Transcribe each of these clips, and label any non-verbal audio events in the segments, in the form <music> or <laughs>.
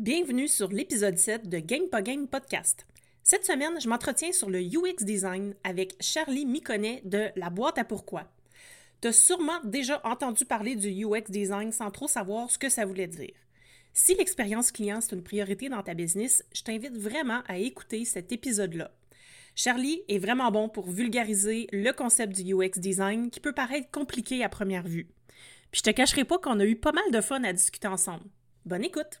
Bienvenue sur l'épisode 7 de Game pas Game Podcast. Cette semaine, je m'entretiens sur le UX design avec Charlie Miconnet de La boîte à pourquoi. Tu as sûrement déjà entendu parler du UX design sans trop savoir ce que ça voulait dire. Si l'expérience client c'est une priorité dans ta business, je t'invite vraiment à écouter cet épisode-là. Charlie est vraiment bon pour vulgariser le concept du UX design qui peut paraître compliqué à première vue. Puis je te cacherai pas qu'on a eu pas mal de fun à discuter ensemble. Bonne écoute!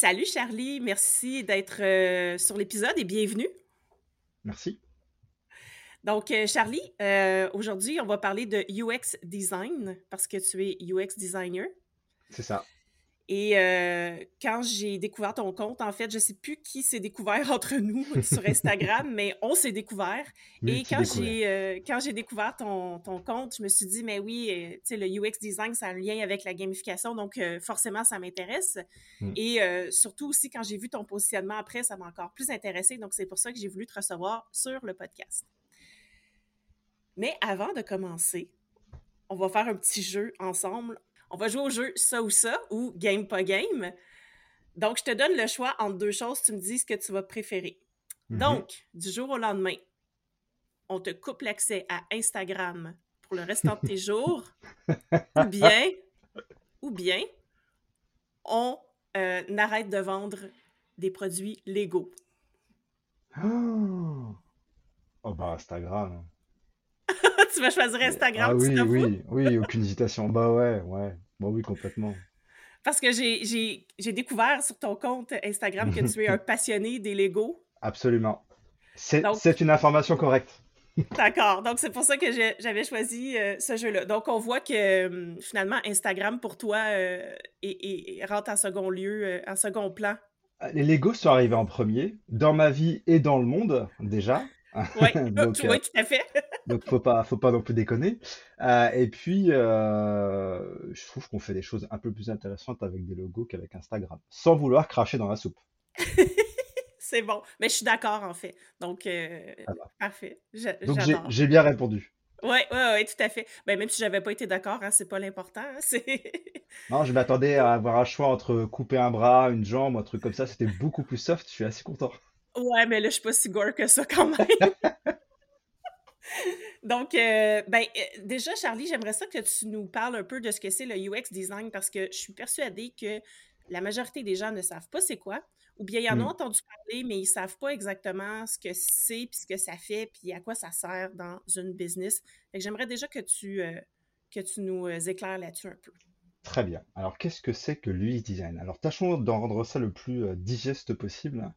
Salut Charlie, merci d'être euh, sur l'épisode et bienvenue. Merci. Donc, euh, Charlie, euh, aujourd'hui, on va parler de UX design parce que tu es UX designer. C'est ça. Et euh, quand j'ai découvert ton compte, en fait, je ne sais plus qui s'est découvert <laughs> entre nous <laughs> sur Instagram, mais on s'est découvert. Et quand j'ai, euh, quand j'ai découvert ton, ton, compte, je me suis dit, mais oui, euh, tu sais, le UX design, ça a un lien avec la gamification, donc forcément, ça m'intéresse. Mm. Et surtout aussi, quand j'ai vu ton positionnement après, ça m'a encore plus intéressé. Donc, c'est pour ça que j'ai voulu te recevoir sur le podcast. Mais avant de commencer, on va faire un petit jeu ensemble on va jouer au jeu ça ou ça ou game pas game. Donc, je te donne le choix entre deux choses. Tu me dis ce que tu vas préférer. Mhm. Donc, du jour au lendemain, on te coupe l'accès à Instagram pour le restant de tes <laughs> jours. <laughs> ou bien, ou bien, on euh, arrête de vendre des produits légaux. Oh, oh bah Instagram. Tu vas choisir Instagram, ah, oui, oui, oui, aucune hésitation. Bah ouais, ouais. Bah oui, complètement. Parce que j'ai découvert sur ton compte Instagram que tu es un <laughs> passionné des Lego. Absolument. C'est une information correcte. <laughs> D'accord. Donc, c'est pour ça que j'avais choisi euh, ce jeu-là. Donc, on voit que hum, finalement, Instagram, pour toi, euh, rentre en second lieu, euh, en second plan. Les Lego sont arrivés en premier, dans ma vie et dans le monde, déjà. Oui, <laughs> donc, oui, tout à fait. Donc faut pas, faut pas non plus déconner. Euh, et puis, euh, je trouve qu'on fait des choses un peu plus intéressantes avec des logos qu'avec Instagram, sans vouloir cracher dans la soupe. <laughs> c'est bon, mais je suis d'accord en fait. Donc, euh, parfait. Donc j'ai bien répondu. Oui, oui, oui, tout à fait. Ben, même si j'avais pas été d'accord, hein, c'est pas l'important. Hein, <laughs> non, je m'attendais à avoir un choix entre couper un bras, une jambe, un truc comme ça. C'était beaucoup plus soft. Je suis assez content. Ouais, mais là, je suis pas si gore que ça quand même. <laughs> Donc, euh, ben, euh, déjà, Charlie, j'aimerais ça que tu nous parles un peu de ce que c'est le UX design parce que je suis persuadée que la majorité des gens ne savent pas c'est quoi, ou bien ils en ont hmm. entendu parler, mais ils savent pas exactement ce que c'est, puis ce que ça fait, puis à quoi ça sert dans une business. j'aimerais déjà que tu, euh, que tu nous éclaires là-dessus un peu. Très bien. Alors, qu'est-ce que c'est que l'UX design? Alors, tâchons d'en rendre ça le plus digeste possible.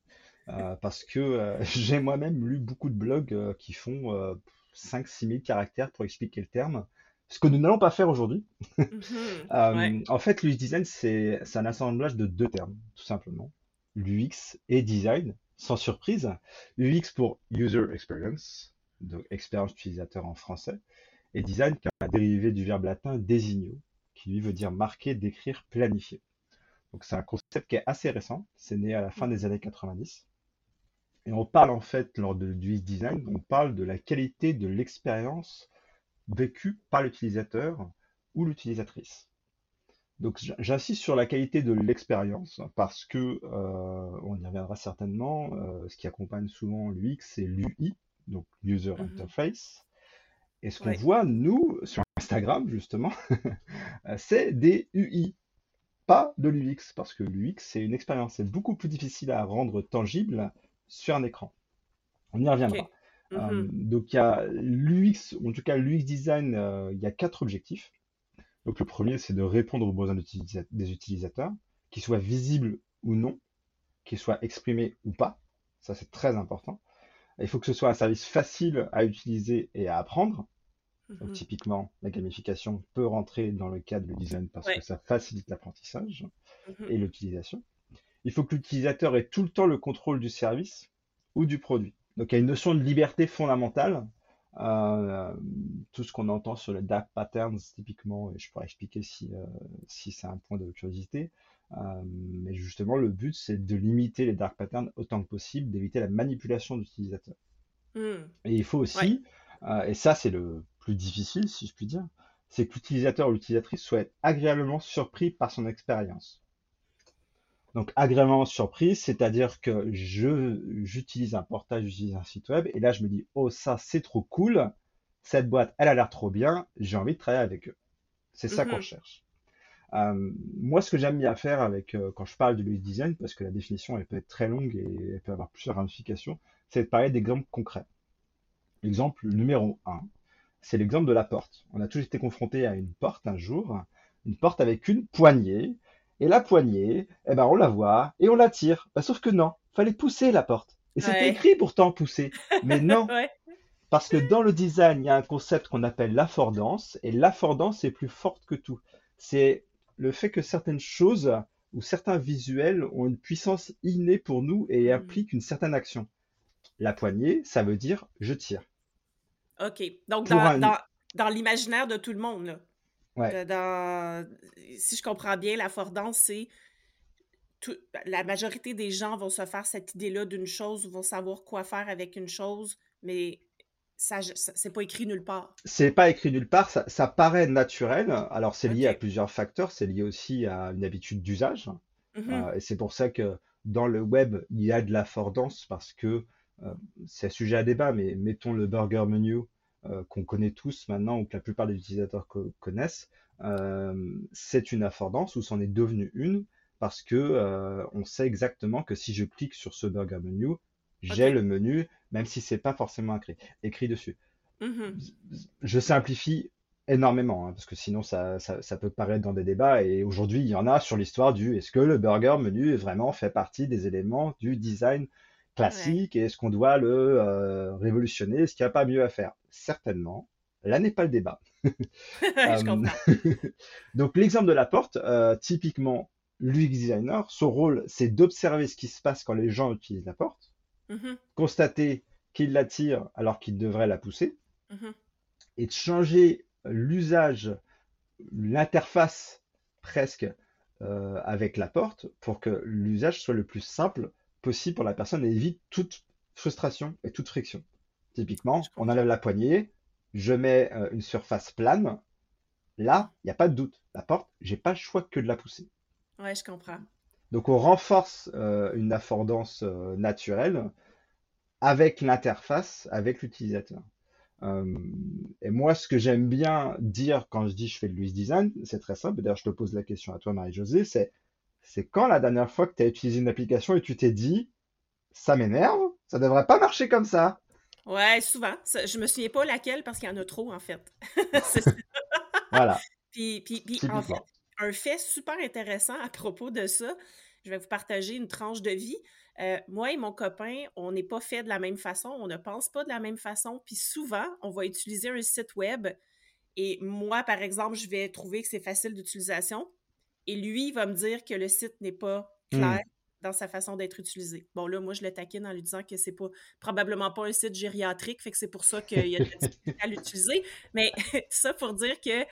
Parce que <laughs> j'ai moi-même lu beaucoup de blogs qui font 5-6 000 caractères pour expliquer le terme, ce que nous n'allons pas faire aujourd'hui. Mhm. <laughs> En fait, l'UX design, c'est un assemblage de deux termes, tout simplement. L'UX et design, sans surprise. UX pour User Experience, donc expérience utilisateur en français, et design qui est un dérivé du verbe latin designo, qui lui veut dire marquer, décrire, planifier. Donc c'est un concept qui est assez récent, c'est né à la fin des années 90. Et on parle en fait, lors de, du design, on parle de la qualité de l'expérience vécue par l'utilisateur ou l'utilisatrice. Donc j'insiste sur la qualité de l'expérience parce que, euh, on y reviendra certainement, euh, ce qui accompagne souvent l'UX, c'est l'UI, donc User mhm. Interface. Et ce qu'on voit, nous, sur Instagram, justement, <laughs> c'est des UI, pas de l'UX, parce que l'UX, c'est une expérience, c'est beaucoup plus difficile à rendre tangible sur un écran. On y reviendra. Euh, mm-hmm. donc il y a l'UX, en tout cas l'UX design, euh, il y a quatre objectifs. Donc le premier, c'est de répondre aux besoins des utilisateurs, qu'ils soient visibles ou non, qu'ils soient exprimés ou pas. Ça, c'est très important. Il faut que ce soit un service facile à utiliser et à apprendre. Donc, Mhm. typiquement, la gamification peut rentrer dans le cadre du design parce que ça facilite l'apprentissage Mhm. et l'utilisation. Il faut que l'utilisateur ait tout le temps le contrôle du service ou du produit. Donc, il y a une notion de liberté fondamentale. Euh, tout ce qu'on entend sur les dark patterns, typiquement, et je pourrais expliquer si, euh, si c'est un point de curiosité. Euh, mais justement, le but, c'est de limiter les dark patterns autant que possible, d'éviter la manipulation de l'utilisateur. Hmm. Et il faut aussi, et ça c'est le plus difficile si je puis dire, c'est que l'utilisateur ou l'utilisatrice soit agréablement surpris par son expérience. Donc agréablement surpris, c'est-à-dire que je j'utilise un portage, j'utilise un site web, et là je me dis, oh ça c'est trop cool, cette boîte elle a l'air trop bien, j'ai envie de travailler avec eux. C'est ça qu'on Mhm. recherche. Euh, moi, ce que j'aime bien faire avec euh, quand je parle de l'UX design, parce que la définition elle peut être très longue et elle peut avoir plusieurs ramifications, c'est de parler d'exemples concrets. L'exemple numéro un, c'est l'exemple de la porte. On a tous été confrontés à une porte un jour, une porte avec une poignée, et la poignée, eh ben on la voit et on la tire. Bah, sauf que non, fallait pousser la porte. Et c'était Ouais. écrit pourtant pousser. Mais <laughs> non, Ouais. parce que dans le design, il y a un concept qu'on appelle l'affordance, et l'affordance est plus forte que tout. C'est le fait que certaines choses ou certains visuels ont une puissance innée pour nous et Hmm. impliquent une certaine action. La poignée, ça veut dire je tire. OK. Donc, dans, un... dans, dans l'imaginaire de tout le monde, là, Ouais, de- dans, si je comprends bien, l'affordance, c'est tout- la majorité des gens vont se faire cette idée-là d'une chose, vont savoir quoi faire avec une chose, mais ça, c'est pas écrit nulle part. c'est pas écrit nulle part, ça, ça paraît naturel. Alors c'est lié à plusieurs facteurs, c'est lié aussi à une habitude d'usage. Mhm. Euh, et c'est pour ça que dans le web, il y a de l'affordance parce que euh, c'est sujet à débat, mais mettons le burger menu qu'on connaît tous maintenant ou que la plupart des utilisateurs co- connaissent, euh, c'est une affordance ou c'en est devenu une parce que euh, on sait exactement que si je clique sur ce burger menu, j'ai le menu, même si c'est pas forcément écrit, écrit dessus. Mhm. Je simplifie énormément, hein, parce que sinon ça, ça, ça peut paraître dans des débats, et aujourd'hui il y en a sur l'histoire du est-ce que le burger menu vraiment fait partie des éléments du design Ouais. classique, et est-ce qu'on doit le euh, révolutionner, est-ce qu'il n'y a pas mieux à faire? Certainement, là n'est pas le débat. <laughs> Je Euh, <laughs> donc l'exemple de la porte, euh, typiquement l'UX designer, son rôle c'est d'observer ce qui se passe quand les gens utilisent la porte, Mhm. constater qu'ils la tirent alors qu'ils devraient la pousser, Mhm. et de changer l'usage, l'interface presque euh, avec la porte pour que l'usage soit le plus simple possible pour la personne et évite toute frustration et toute friction. Typiquement, on enlève la poignée, je mets euh, une surface plane, là, il n'y a pas de doute. La porte, j'ai pas le choix que de la pousser. Ouais, je comprends. Donc on renforce euh, une affordance euh, naturelle avec l'interface, avec l'utilisateur. Et moi, ce que j'aime bien dire quand je dis je fais de l'UX design, c'est très simple. D'ailleurs, je te pose la question à toi, Marie-Josée, c'est c'est quand la dernière fois que tu as utilisé une application et tu t'es dit ça m'énerve, ça devrait pas marcher comme ça. Ouais, souvent. Je me souviens pas laquelle parce qu'il y en a trop, en fait. <laughs> Ça. Voilà, Puis, puis, puis, en fait, un fait super intéressant à propos de ça, je vais vous partager une tranche de vie. Euh, moi et mon copain, on n'est pas fait de la même façon, on ne pense pas de la même façon. Puis souvent, on va utiliser un site web et moi, par exemple, je vais trouver que c'est facile d'utilisation et lui va me dire que le site n'est pas Hmm. clair dans sa façon d'être utilisé. Bon, là, moi, je le taquine en lui disant que c'est pas probablement pas un site gériatrique, fait que c'est pour ça qu'il y a de la difficulté à <laughs> l'utiliser. Mais <laughs> ça pour dire que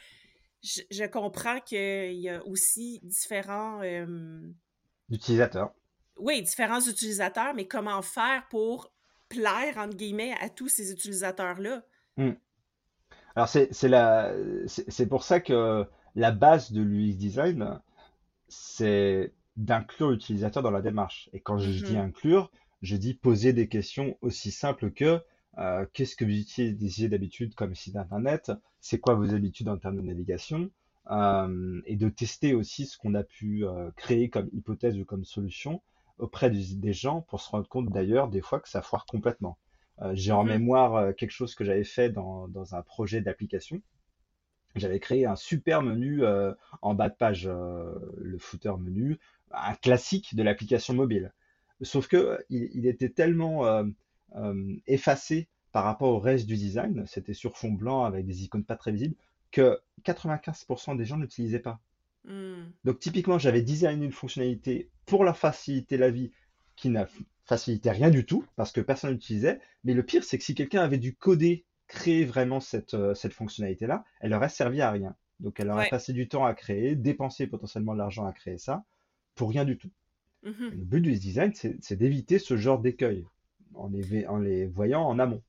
je, je comprends qu'il y a aussi différents, euh, L'utilisateur. oui, différents utilisateurs, mais comment faire pour plaire, entre guillemets, à tous ces utilisateurs-là? Hmm. Alors c'est pour ça que la base de l'UX design, c'est d'inclure l'utilisateur dans la démarche. Et quand je dis Mhm. inclure, je dis poser des questions aussi simples que euh, qu'est-ce que vous utilisez d'habitude comme site internet? C'est quoi vos habitudes en termes de navigation? Euh, et de tester aussi ce qu'on a pu euh, créer comme hypothèse ou comme solution auprès du- des gens pour se rendre compte d'ailleurs des fois que ça foire complètement. J'ai en Mhm. mémoire quelque chose que j'avais fait dans, dans un projet d'application. J'avais créé un super menu euh, en bas de page, euh, le footer menu, un classique de l'application mobile. Sauf que euh, il, il était tellement effacé par rapport au reste du design, c'était sur fond blanc avec des icônes pas très visibles, que 95% des gens n'utilisaient pas. Hmm. Donc typiquement, j'avais designé une fonctionnalité pour la faciliter la vie qui n'a facilité rien du tout parce que personne n'utilisait. Mais le pire, c'est que si quelqu'un avait dû coder, créer vraiment cette, euh, cette fonctionnalité-là, elle aurait servi à rien. Donc elle aurait Ouais. passé du temps à créer, dépensé potentiellement de l'argent à créer ça, pour rien du tout. Mhm. Le but du design, c'est d'éviter ce genre d'écueil en les, vé- en les voyant en amont.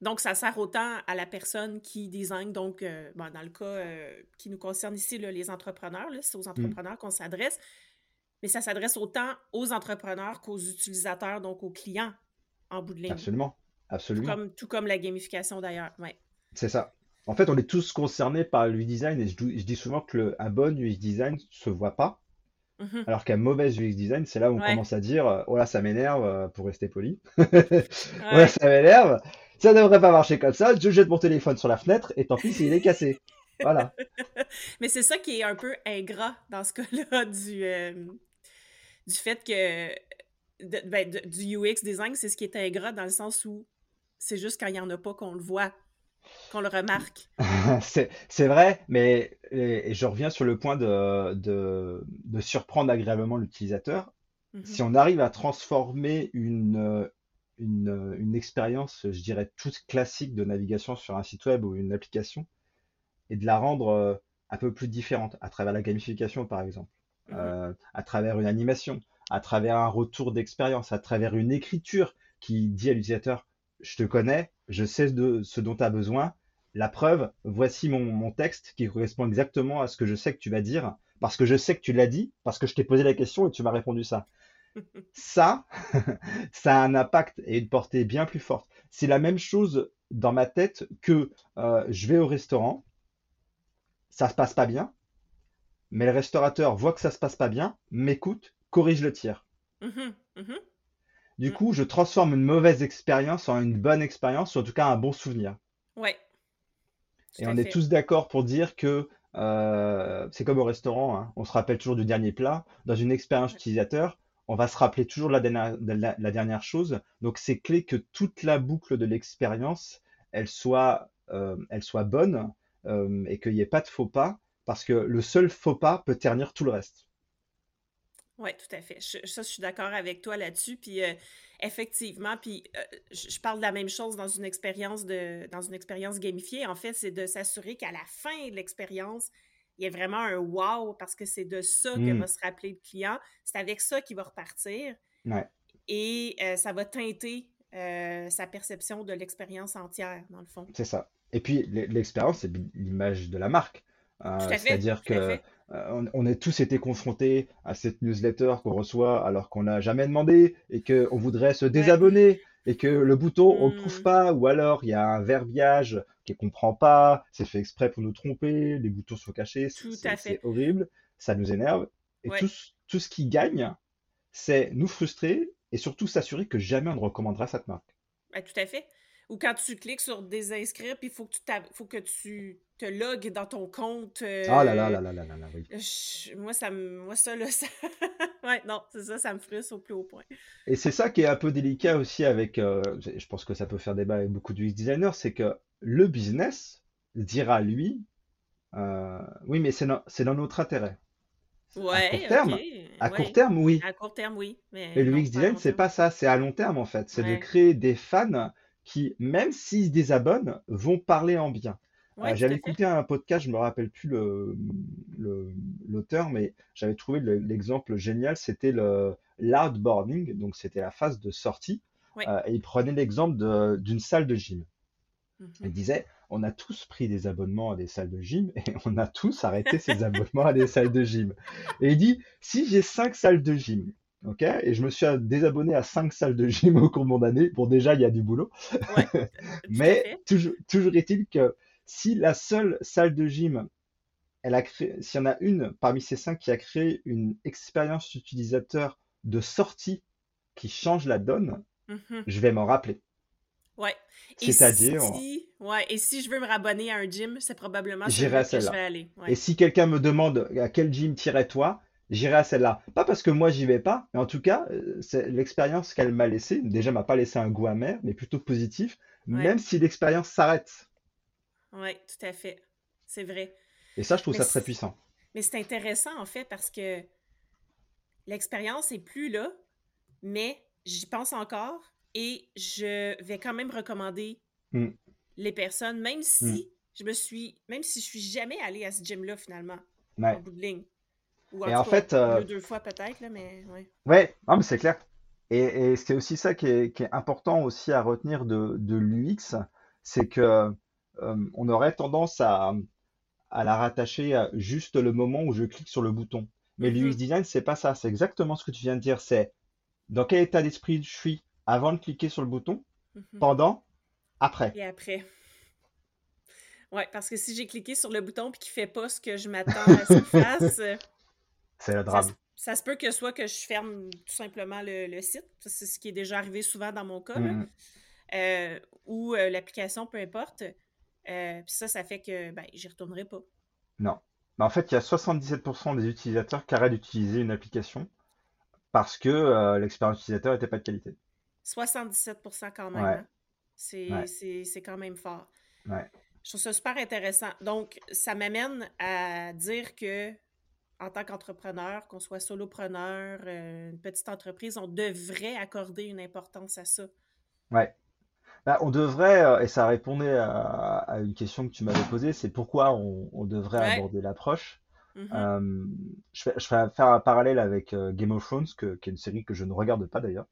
Donc, ça sert autant à la personne qui design, donc, euh, bon, dans le cas euh, qui nous concerne ici, là, les entrepreneurs, c'est aux Mm. entrepreneurs qu'on s'adresse, mais ça s'adresse autant aux entrepreneurs qu'aux utilisateurs, donc aux clients, en bout de ligne. Absolument, Tout absolument. comme, tout comme la gamification d'ailleurs. Ouais. C'est ça. En fait, on est tous concernés par l'UX design et je, dis souvent que le, un bon UX design se voit pas, Mhm. alors qu'un mauvais UX design, c'est là où on Ouais. commence à dire, euh, oh là, ça m'énerve, euh, pour rester poli. <laughs> Oh là, Ouais. ça m'énerve. Ça devrait pas marcher comme ça. Je jette mon téléphone sur la fenêtre et tant pis s'il est cassé. Voilà. <laughs> Mais c'est ça qui est un peu ingrat dans ce cas-là <laughs> du, euh, du fait que de- ben, de- du UX design, c'est ce qui est ingrat dans le sens où c'est juste quand il n'y en a pas qu'on le voit, qu'on le remarque. <laughs> C'est, vrai, mais et, et je reviens sur le point de, de, de surprendre agréablement l'utilisateur. Mhm. Si on arrive à transformer une, une, une expérience, je dirais, toute classique de navigation sur un site web ou une application, et de la rendre euh, un peu plus différente à travers la gamification, par exemple, Mhm. euh, à travers une animation, à travers un retour d'expérience, à travers une écriture qui dit à l'utilisateur, je te connais, je sais de ce dont tu as besoin. La preuve, voici mon, mon texte qui correspond exactement à ce que je sais que tu vas dire, parce que je sais que tu l'as dit, parce que je t'ai posé la question et tu m'as répondu ça. <laughs> Ça, <laughs> ça a un impact et une portée bien plus forte. C'est la même chose dans ma tête que euh, je vais au restaurant, ça se passe pas bien, mais le restaurateur voit que ça se passe pas bien, m'écoute, corrige le tir. Mhm, mhm. Du Mm. coup, je transforme une mauvaise expérience en une bonne expérience, ou en tout cas un bon souvenir. Ouais. Tout Et on est tous d'accord pour dire que euh, c'est comme au restaurant, hein. On se rappelle toujours du dernier plat. Dans une expérience utilisateur, on va se rappeler toujours de la dernière, de la, la dernière chose. Donc c'est clé que toute la boucle de l'expérience, elle soit, euh, elle soit bonne euh, et qu'il n'y ait pas de faux pas, parce que le seul faux pas peut ternir tout le reste. Oui, tout à fait. Je- ça, je suis d'accord avec toi là-dessus. Puis euh, effectivement, puis euh, je parle de la même chose dans une expérience de dans une expérience gamifiée. En fait, c'est de s'assurer qu'à la fin de l'expérience, il y ait vraiment un wow parce que c'est de ça que Mm. va se rappeler le client. C'est avec ça qu'il va repartir Ouais, et euh, ça va teinter sa perception de l'expérience entière, dans le fond. c'est ça. Et puis l'e- l'expérience, c'est l'image de la marque. Tout à fait, c'est-à-dire que on, on a tous été confrontés à cette newsletter qu'on reçoit alors qu'on n'a jamais demandé et qu'on voudrait se désabonner et que le bouton on ne le trouve Mm. pas ou alors il y a un verbiage qu'on comprend pas, c'est fait exprès pour nous tromper, les boutons sont cachés, c'est horrible, ça nous énerve et Ouais. tout, ce- tout ce qui gagne, c'est nous frustrer et surtout s'assurer que jamais on ne recommandera cette marque. Ben, tout à fait. Ou quand tu cliques sur désinscrire, puis il faut que tu faut que tu te logues dans ton compte. Ah là là euh, là là là là là, oui. je- moi, ça moi, ça, là, <laughs> ça... ouais, non, c'est ça, ça me frustre au plus haut point. Et c'est ça qui est un peu délicat aussi avec, euh, je pense que ça peut faire débat avec beaucoup de UX designers, c'est que le business dira lui, euh, oui, mais c'est dans, c'est dans notre intérêt. À court Ouais, terme, à court ouais. terme, oui. À court terme, oui, mais Mais le UX design, c'est pas ça, c'est à long terme en fait. C'est de Ouais, créer des fans qui, même s'ils se désabonnent, vont parler en bien. Euh, ouais, j'avais écouté un podcast, je me rappelle plus le, le- l'auteur, mais j'avais trouvé le- l'exemple génial, c'était le l'outboarding, donc c'était la phase de sortie, Ouais. euh, et il prenait l'exemple d'une salle de gym. Il Mhm. disait, on a tous pris des abonnements à des salles de gym et on a tous arrêté ces <laughs> abonnements à des salles de gym. Et il dit, si j'ai cinq salles de gym, ok, et je me suis désabonné à cinq salles de gym au cours de mon année, bon déjà il y a du boulot, Ouais, <laughs> mais toujours, toujours est-il que si la seule salle de gym, elle a créé, s'il y en a une parmi ces cinq qui a créé une expérience utilisateur de sortie qui change la donne, Mhm. je vais m'en rappeler. Ouais. Et C'est-à-dire, si, ouais, et si je veux me rabonner à un gym, c'est probablement j'irai à que je vais aller. Et si quelqu'un me demande à quel gym tirais-toi, j'irai à celle-là. Pas parce que moi j'y vais pas, mais en tout cas, euh, c'est l'expérience qu'elle m'a laissée. Déjà, m'a pas laissé un goût amer, mais plutôt positif, Ouais, même si l'expérience s'arrête. ouais, tout à fait. C'est vrai. Et ça, je trouve Mais ça très puissant. mais c'est intéressant, en fait, parce que l'expérience est plus là, mais j'y pense encore et je vais quand même recommander Mm, les personnes, même mm, si je me suis, même si je suis jamais allée à ce gym-là, finalement, en ouais. bout de ligne. Ou en Et en cas, fait, euh, deux fois peut-être, là, mais ouais. ouais, non, mais c'est clair. Et, et c'est aussi ça qui est, qui est important aussi à retenir de, de l'UX, c'est que euh, on aurait tendance à, à la rattacher à juste le moment où je clique sur le bouton. Mais l'UX Mhm, design, c'est pas ça. C'est exactement ce que tu viens de dire. C'est dans quel état d'esprit je suis avant de cliquer sur le bouton, mhm. pendant, après. Et après. Ouais, parce que si j'ai cliqué sur le bouton puis qu'il fait pas ce que je m'attends à ce qu'il <laughs> fasse, C'est le ça, se- drame. ça se peut que soit que je ferme tout simplement le, le site, c'est ce qui est déjà arrivé souvent dans mon cas, là, Mm, euh, ou euh, l'application, peu importe. Euh, puis ça, ça fait que ben, j'y retournerai pas. non. Mais en fait, il y a 77% des utilisateurs qui arrêtent d'utiliser une application parce que l'expérience utilisateur n'était pas de qualité. 77% quand même, Ouais, hein? C'est, ouais, c'est, c'est quand même fort. ouais. Je trouve ça super intéressant. Donc, ça m'amène à dire que, en tant qu'entrepreneur, qu'on soit solopreneur, euh, une petite entreprise, on devrait accorder une importance à ça. Ouais. Bah, on devrait, euh, et ça répondait à, à une question que tu m'avais posée, c'est pourquoi on, on devrait Ouais. aborder l'approche. Mhm. Euh, je vais, je vais faire un parallèle avec Game of Thrones, que, qui est une série que je ne regarde pas d'ailleurs.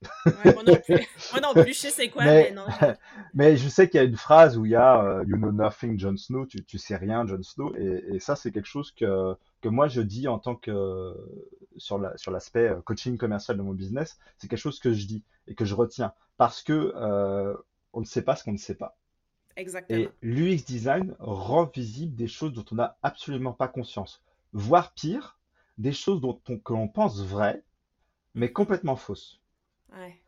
Ouais, moi non plus. <laughs> Moi non plus, je sais c'est quoi, mais Mais, non. je- <laughs> mais je sais qu'il y a une phrase où il y a You know nothing, Jon Snow, tu, tu sais rien, Jon Snow, et, et ça c'est quelque chose que, que moi je dis en tant que sur la, sur l'aspect euh, coaching commercial de mon business, c'est quelque chose que je dis et que je retiens parce que euh, on ne sait pas ce qu'on ne sait pas. Exactement. Et l'UX design rend visible des choses dont on n'a absolument pas conscience, voire pire, des choses dont on, que l'on pense vraies, mais complètement fausses. Ouais.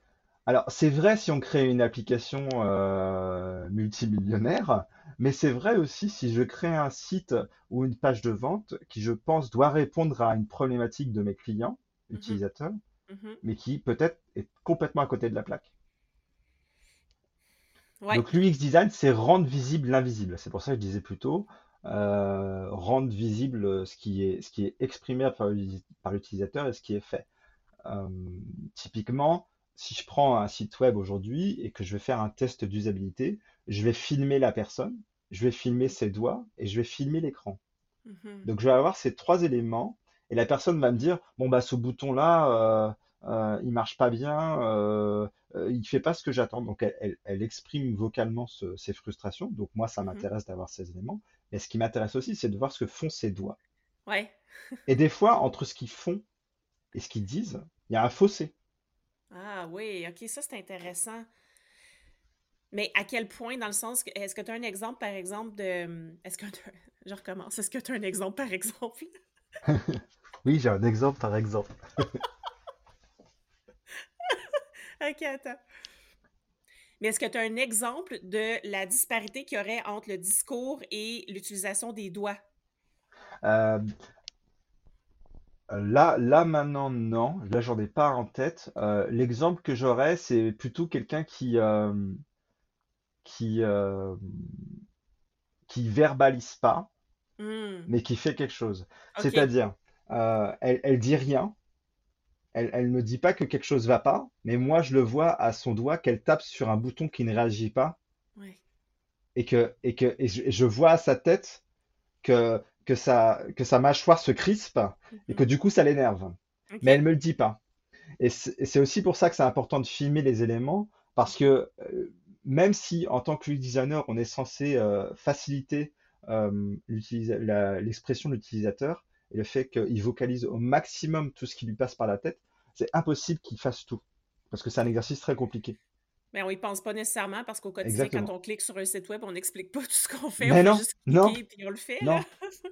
Alors, c'est vrai si on crée une application euh, multimillionnaire, mais c'est vrai aussi si je crée un site ou une page de vente qui, je pense, doit répondre à une problématique de mes clients, Mhm. utilisateurs, Mhm. mais qui peut-être est complètement à côté de la plaque. Ouais. Donc, l'UX design, c'est rendre visible l'invisible. C'est pour ça que je disais plutôt euh, rendre visible ce qui est, ce qui est exprimé par l'utilisateur et ce qui est fait. Euh, typiquement, si je prends un site web aujourd'hui et que je vais faire un test d'usabilité, je vais filmer la personne, je vais filmer ses doigts et je vais filmer l'écran. Mhm. Donc je vais avoir ces trois éléments et la personne va me dire, bon bah ce bouton-là, euh, euh, il marche pas bien, euh, euh, il fait pas ce que j'attends. Donc elle, elle- elle exprime vocalement ce- ses frustrations. Donc moi ça Mhm. m'intéresse d'avoir ces éléments. Mais ce qui m'intéresse aussi, c'est de voir ce que font ses doigts. Ouais. Et des fois, entre ce qu'ils font et ce qu'ils disent, il y a un fossé. Ah oui, ok, ça c'est intéressant. Mais à quel point, dans le sens que, est-ce que tu as un exemple, par exemple, de... Est-ce que t'as- <laughs> Je recommence. Est-ce que tu as un exemple, par exemple? <laughs> Oui, j'ai un exemple par exemple. Ok, attends. Mais est-ce que tu as un exemple de la disparité qu'il y aurait entre le discours et l'utilisation des doigts? Euh, là, là maintenant, non. Là, j'en ai pas en tête. Euh, l'exemple que j'aurais, c'est plutôt quelqu'un qui, euh, qui, euh, qui verbalise pas, Hmm, mais qui fait quelque chose. ok. C'est-à-dire, euh, elle, elle dit rien, elle, elle me dit pas que quelque chose va pas, mais moi, je le vois à son doigt qu'elle tape sur un bouton qui ne réagit pas, Ouais. et que, et que, et je, et je vois à sa tête que, que sa, que sa mâchoire se crispe, et que Mhm. du coup, ça l'énerve. Mais elle me le dit pas. Et c'est aussi pour ça que c'est important de filmer les éléments, parce que euh, même si en tant que designer, on est censé euh, faciliter euh, l'expression de l'utilisateur et le fait qu'il vocalise au maximum tout ce qui lui passe par la tête, c'est impossible qu'il fasse tout, parce que c'est un exercice très compliqué. Mais on y pense pas nécessairement parce qu'au quotidien, quand on clique sur un site web, on n'explique pas <laughs> tout ce qu'on fait. On Mais fait non, juste non, cliquer puis on le fait, non.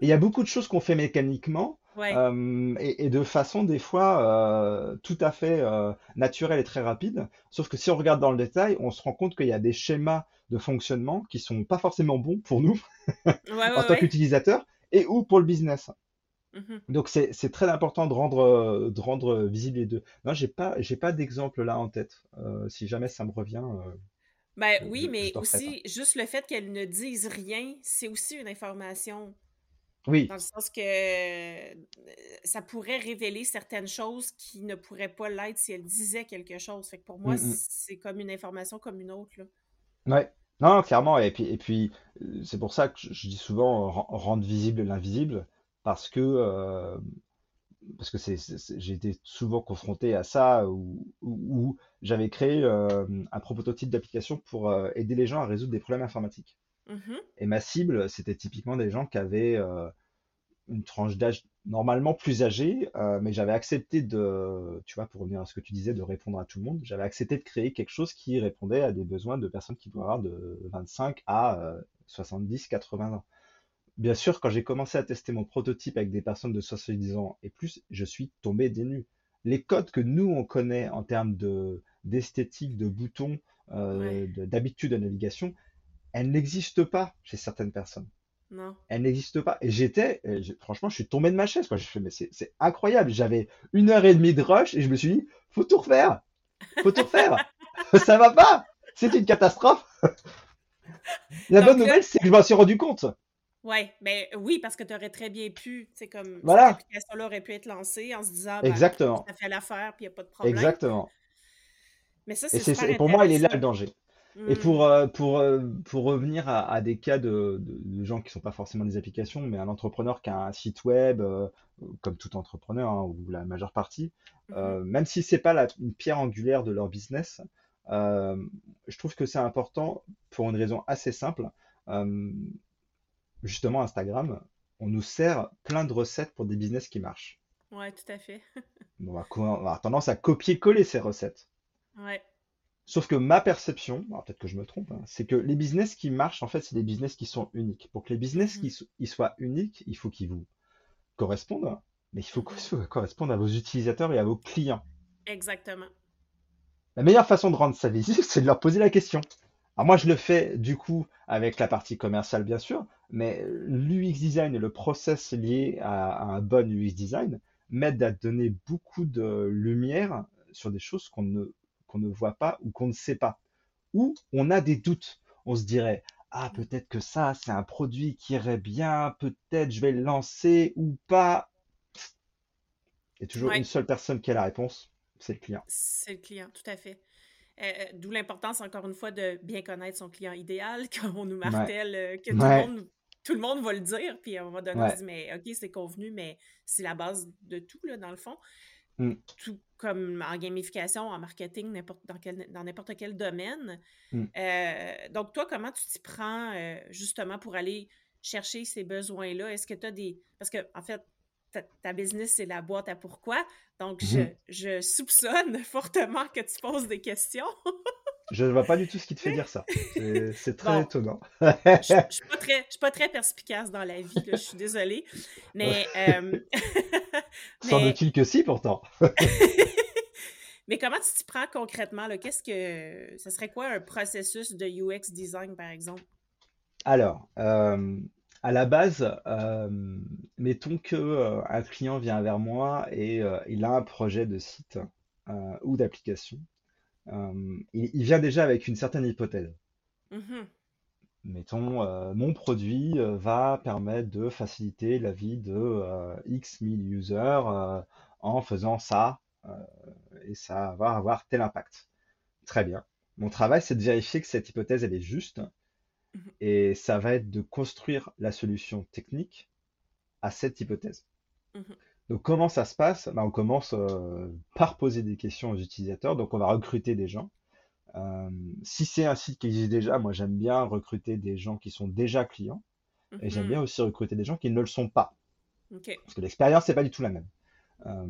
Il y a beaucoup de choses qu'on fait mécaniquement Ouais. euh, et, et de façon des fois euh, tout à fait euh, naturelle et très rapide. Sauf que si on regarde dans le détail, on se rend compte qu'il y a des schémas de fonctionnement qui sont pas forcément bons pour nous Ouais, <laughs> en tant qu'utilisateurs et ou pour le business. Mhm. Donc c'est très important de rendre, euh, de rendre visible les deux. Non, j'ai pas, j'ai pas d'exemple là en tête. Euh, si jamais ça me revient, euh, Ben je, oui, je, mais aussi, juste le fait qu'elles ne disent rien, c'est aussi une information. Oui. Dans le sens que euh, ça pourrait révéler certaines choses qui ne pourraient pas l'être si elles disaient quelque chose. Fait que pour moi, Mm, mm. c'est comme une information comme une autre, là. Ouais. Non, clairement. Et puis, et puis, euh, c'est pour ça que je, dis souvent euh, ren- rendre visible l'invisible, parce que, euh, parce que c'est, j'ai été souvent confronté à ça, où, où- où j'avais créé euh, un prototype d'application pour euh, aider les gens à résoudre des problèmes informatiques. Mhm. Et ma cible, c'était typiquement des gens qui avaient une tranche d'âge normalement plus âgée, mais j'avais accepté de, tu vois, pour revenir à ce que tu disais, de répondre à tout le monde, j'avais accepté de créer quelque chose qui répondait à des besoins de personnes qui doivent avoir de 25 à euh, 70, 80 ans. Bien sûr, quand j'ai commencé à tester mon prototype avec des personnes de 70 ans et plus, je suis tombé des nues. Les codes que nous, on connaît en termes de d'esthétique, de boutons, Ouais. euh, de- d'habitude de navigation, elles n'existent pas chez certaines personnes. Non. Elle n'existe pas. Et j'étais, euh, j'ai- franchement, je suis tombé de ma chaise, quoi. J'ai fait, mais c'est c'est incroyable. J'avais une heure et demie de rush et je me suis dit, faut tout refaire. Faut tout refaire. <laughs> Ça va pas. C'est une catastrophe. <laughs> La bonne Donc là, nouvelle, c'est que je m'en suis rendu compte. Ouais, ben oui, parce que tu aurais très bien pu, tu sais, comme cette Voilà. application-là aurait pu être lancée en se disant, ben, Exactement. ça fait l'affaire, puis il n'y a pas de problème. Exactement. Mais ça, Et c'est c'est- pour moi, il est là le danger. Et Hmm. pour, euh, pour, euh, pour revenir à, à des cas de, de- de gens qui sont pas forcément des applications, mais un entrepreneur qui a un site web, euh, comme tout entrepreneur, hein, ou la majeure partie, euh, même si c'est pas la, une pierre angulaire de leur business, euh, je trouve que c'est important pour une raison assez simple. Euh, justement, Instagram, on nous sert plein de recettes pour des business qui marchent. Ouais, tout à fait. <laughs> On va, co- on va avoir tendance à copier-coller ces recettes. Ouais. Sauf que ma perception, alors peut-être que je me trompe, hein, c'est que les business qui marchent, en fait, c'est des business qui sont uniques. Pour que les business qui Mhm. so- ils soient uniques, il faut qu'ils vous correspondent, mais il faut qu'ils <laughs> correspondent à vos utilisateurs et à vos clients. Exactement. La meilleure façon de rendre ça visible, <laughs> c'est de leur poser la question. Alors moi, je le fais du coup avec la partie commerciale, bien sûr, mais l'UX design et le process lié à, à un bon UX design m'aident à donner beaucoup de lumière sur des choses qu'on ne, qu'on ne voit pas ou qu'on ne sait pas. Ou on a des doutes. On se dirait, ah, peut-être que ça, c'est un produit qui irait bien, peut-être je vais le lancer ou pas. Il y a toujours Ouais, une seule personne qui a la réponse, c'est le client. c'est le client, tout à fait. Euh, euh, d'où l'importance, encore une fois, de bien connaître son client idéal, <laughs> qu'on nous martèle, euh, que tout le monde, tout le monde va le dire, puis à un moment donné, on se dit, mais OK, c'est convenu, mais c'est la base de tout, là, dans le fond. Mm, Tout comme en gamification, en marketing, n'importe, dans, quel, dans n'importe quel domaine. mm. Euh, donc, toi, comment tu t'y prends, euh, justement, pour aller chercher ces besoins-là? Est-ce que tu as des... Parce que, en fait, ta, ta business, c'est la boîte à pourquoi. Donc, je, Mhm. je soupçonne <laughs> fortement que tu poses des questions. Je ne vois pas du tout ce qui te fait dire ça. C'est <laughs> très Bon, étonnant. je ne suis pas très, je suis pas très perspicace dans la vie, là, je suis désolée. Mais, euh, <laughs> mais, Semble-t-il que si, pourtant. mais comment tu t'y prends concrètement? Qu'est-ce que... Ce serait quoi un processus de UX design, par exemple? Alors, euh, à la base, euh, mettons que euh, un client vient vers moi et euh, il a un projet de site euh, ou d'application. Euh, il, il vient déjà avec une certaine hypothèse. Mhm, Mettons, euh, mon produit euh, va permettre de faciliter la vie de euh, X mille users euh, en faisant ça, euh, et ça va avoir tel impact. Très bien. Mon travail, c'est de vérifier que cette hypothèse, elle est juste, mhm, et ça va être de construire la solution technique à cette hypothèse. mhm, Donc, comment ça se passe? Ben, on commence euh, par poser des questions aux utilisateurs. Donc, on va recruter des gens. Euh, si c'est un site qui existe déjà, moi j'aime bien recruter des gens qui sont déjà clients et j'aime mhm. bien aussi recruter des gens qui ne le sont pas parce que l'expérience n'est pas du tout la même. Euh,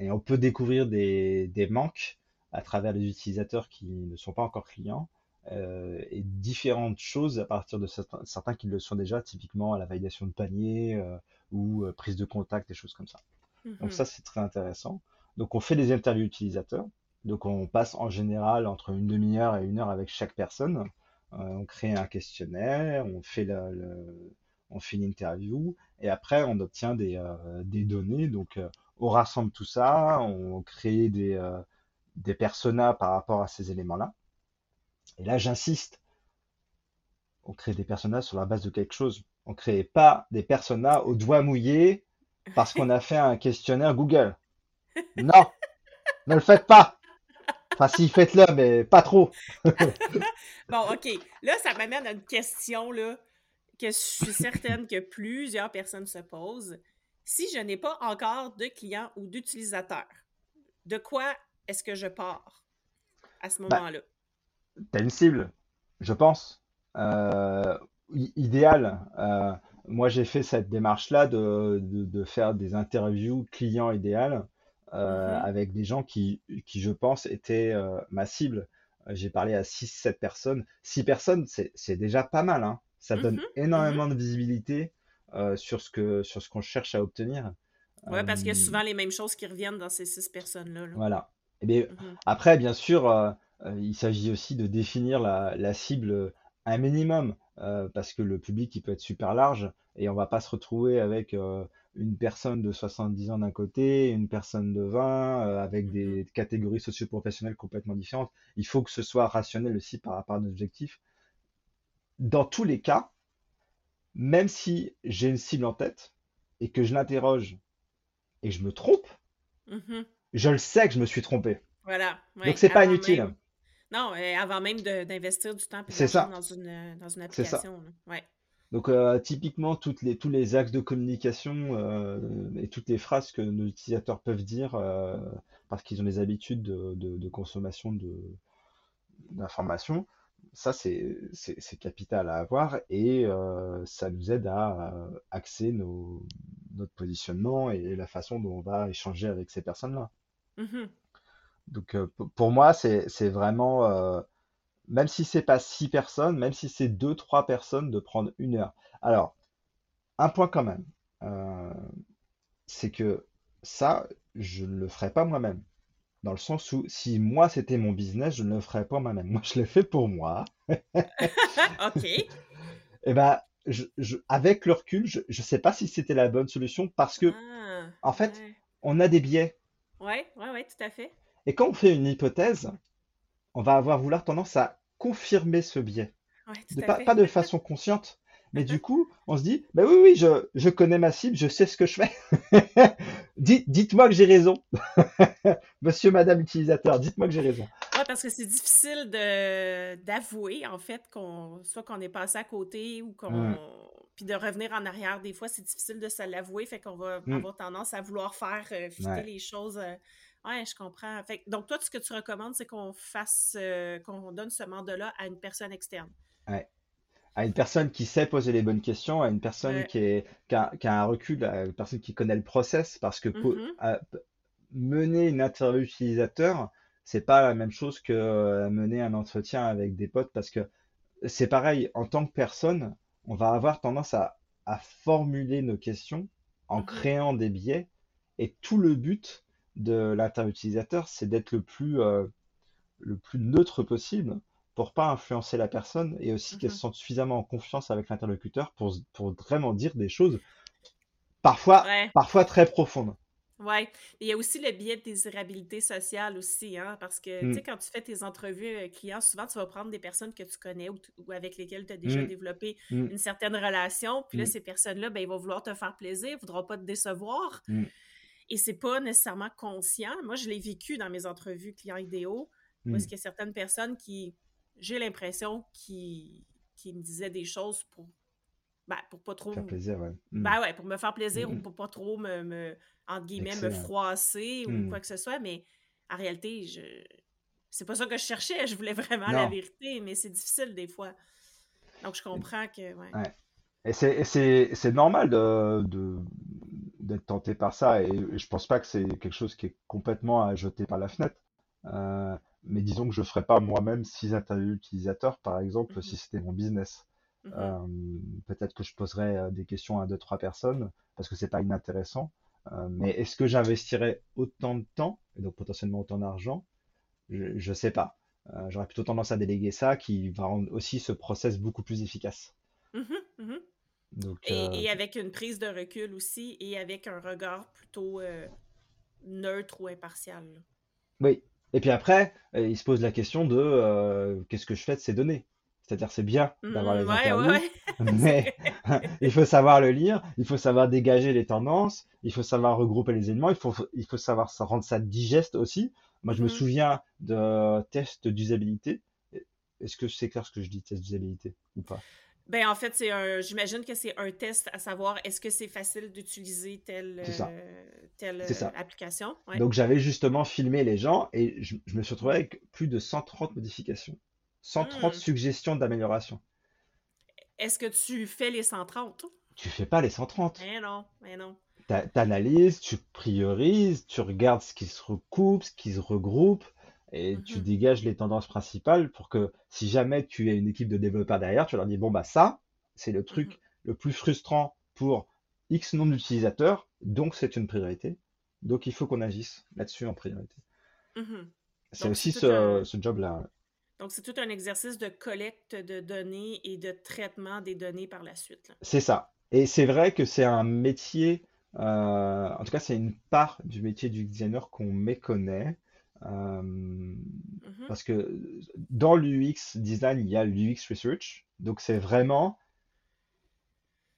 et on peut découvrir des, des manques à travers les utilisateurs qui ne sont pas encore clients euh, et différentes choses à partir de certains, certains qui le sont déjà, typiquement à la validation de panier euh, ou euh, prise de contact, des choses comme ça. Donc Mhm, ça, c'est très intéressant. Donc on fait des interviews utilisateurs. Donc on passe en général entre une demi-heure et une heure avec chaque personne. On crée un questionnaire, on fait la- on fait une interview et après on obtient des, des données. Donc on rassemble tout ça, on crée des, des personas par rapport à ces éléments-là. Et là, j'insiste, on crée des personas sur la base de quelque chose. On crée pas des personas au doigt mouillé parce qu'on a fait un questionnaire Google. Non, ne le faites pas. Enfin, si, faites-le, mais pas trop. <laughs> bon, OK. Là, ça m'amène à une question là, que je suis certaine que plusieurs personnes se posent. Si je n'ai pas encore de clients ou d'utilisateurs, de quoi est-ce que je pars à ce Bah, moment-là? t'as une cible, je pense. Euh, i- idéal. Euh, moi, j'ai fait cette démarche-là de, de, de faire des interviews clients idéal euh, Mhm, avec des gens qui, qui, je pense, étaient euh, ma cible. J'ai parlé à six sept personnes. six personnes, c'est, déjà pas mal, hein. Ça donne mhm, mhm. énormément de visibilité sur ce qu'on cherche à obtenir. Ouais, parce qu'il y a souvent les mêmes choses qui reviennent dans ces six personnes-là. là. voilà. Et bien, Mhm, après, bien sûr, il s'agit aussi de définir la, la cible euh, un minimum, euh, parce que le public, il peut être super large, et on va pas se retrouver avec euh, une personne de 70 ans d'un côté, une personne de 20, euh, avec des catégories socio-professionnelles complètement différentes. Il faut que ce soit rationnel aussi par rapport à nos objectifs. Dans tous les cas, même si j'ai une cible en tête, et que je l'interroge, et que je me trompe, mhm. je le sais que je me suis trompé. Voilà, Donc ouais, c'est pas inutile. même. Non, euh, avant même d'investir du temps et ça. dans une, euh, dans une ça. application. Ouais. Donc, euh, typiquement, toutes les, tous les axes de communication euh, et toutes les phrases que nos utilisateurs peuvent dire euh, parce qu'ils ont des habitudes de, de- de consommation de, d'informations, ça, c'est, capital à avoir et ça nous aide à axer nos, notre positionnement et la façon dont on va échanger avec ces personnes-là. Mhm, Donc, euh, pour moi, c'est, c'est vraiment, euh, même si c'est pas six personnes, même si c'est deux, trois personnes, de prendre une heure. Alors, un point quand même, euh, c'est que ça, je ne le ferai pas moi-même. Dans le sens où, si moi c'était mon business, je ne le ferais pas moi-même. Moi, je l'ai fait pour moi. <laughs> OK. Et ben, je, je- avec le recul, je ne sais pas si c'était la bonne solution parce que, Ah, en fait, ouais. on a des biais. Ouais, ouais, ouais, tout à fait. Et quand on fait une hypothèse, on va avoir vouloir tendance à confirmer ce biais. Ouais, de tout à pas, de façon consciente, mais du coup, on se dit, bah oui, oui, je, je connais ma cible, je sais ce que je fais. <laughs> Dites, dites-moi que j'ai raison, <laughs> monsieur, madame utilisateur, dites-moi que j'ai raison. Ouais, parce que c'est difficile de d'avouer, en fait, qu'on soit qu'on est passé à côté ou qu'on. Hum, Puis de revenir en arrière, des fois, c'est difficile de se l'avouer, fait qu'on va hum, avoir tendance à vouloir faire euh, fitter ouais, les choses. euh, Ouais, je comprends. Fait donc, toi, ce que tu recommandes, c'est qu'on fasse, euh, qu'on donne ce mandat-là à une personne externe. ouais. À une personne qui sait poser les bonnes questions, à une personne Ouais. qui est, qui a, qui a un recul, à une personne qui connaît le process, parce que Mhm. à- p- mener une interview utilisateur, c'est pas la même chose que euh, mener un entretien avec des potes, parce que c'est pareil, en tant que personne, on va avoir tendance à, à formuler nos questions en Mhm. créant des biais. Et tout le but de l'interview utilisateur, c'est d'être le plus, euh, le plus neutre possible pour pas influencer la personne et aussi qu'elle se Mhm. sente suffisamment en confiance avec l'interlocuteur pour, pour vraiment dire des choses parfois, Ouais. parfois très profondes. Ouais. Il y a aussi le biais de désirabilité sociale aussi, hein, parce que, tu Mm, sais, quand tu fais tes entrevues euh, clients, souvent, tu vas prendre des personnes que tu connais ou, avec lesquelles tu as déjà mm, développé mm, une certaine relation, puis là, ces personnes-là, ben, ils vont vouloir te faire plaisir, ils voudront pas te décevoir, et c'est pas nécessairement conscient. Moi, je l'ai vécu dans mes entrevues clients idéaux, où est-ce mm. qu'il y a certaines personnes qui, j'ai l'impression, qui, qui me disaient des choses pour, ben, pour pas Faire trop plaisir, ouais. Mm, ben ouais, pour me faire plaisir ou mm. pour pas trop me, me entre guillemets, me froisser ou quoi que ce soit, mais en réalité, je c'est pas ça que je cherchais, je voulais vraiment la vérité, mais c'est difficile des fois. Donc je comprends que ouais. Ouais. Et c'est normal de, de d'être tenté par ça et je pense pas que c'est quelque chose qui est complètement à jeter par la fenêtre. Euh, mais disons que je ferais pas moi-même six interviews utilisateurs par exemple si Mhm, c'était mon business. mhm, Euh, peut-être que je poserais euh, des questions à deux trois personnes parce que c'est pas inintéressant. Mais est-ce que j'investirais autant de temps et donc potentiellement autant d'argent? Je, je sais pas. Euh, j'aurais plutôt tendance à déléguer ça qui va rendre aussi ce process beaucoup plus efficace. mhm. Donc, Et, euh, et avec une prise de recul aussi, et avec un regard plutôt euh, neutre ou impartial. là. oui. Et puis après, euh, il se pose la question de qu'est-ce que je fais de ces données? C'est-à-dire, c'est bien d'avoir les ouais, ouais, interviews, ouais. <laughs> mais <laughs> il faut savoir le lire, il faut savoir dégager les tendances, il faut savoir regrouper les éléments, il faut, il faut savoir rendre ça digeste aussi. Moi, je me Mhm. souviens de tests d'usabilité. Est-ce que c'est clair ce que je dis, test d'usabilité ou pas? Ben, en fait, c'est un, j'imagine que c'est un test à savoir est-ce que c'est facile d'utiliser telle, euh, telle euh, ça. application? Ouais. Donc j'avais justement filmé les gens et je, je me suis retrouvé avec plus de 130 modifications, 130 Hmm. suggestions d'amélioration. Est-ce que tu fais les 130? Tu fais pas les 130. Eh non, eh non. T'a- T'analyses, tu priorises, tu regardes ce qui se recoupe, ce qui se regroupe, et tu Mhm. dégages les tendances principales pour que si jamais tu as une équipe de développeurs derrière, tu leur dis, bon, bah ça, c'est le Mhm. truc le plus frustrant pour X nombre d'utilisateurs, donc c'est une priorité. Donc il faut qu'on agisse là-dessus en priorité. Mhm. C'est aussi ce, un, ce job-là. donc, c'est tout un exercice de collecte de données et de traitement des données par la suite. C'est ça. Et c'est vrai que c'est un métier, euh, en tout cas, c'est une part du métier du designer qu'on méconnaît. Euh, Mhm. parce que dans l'UX design, il y a l'UX research. Donc, c'est vraiment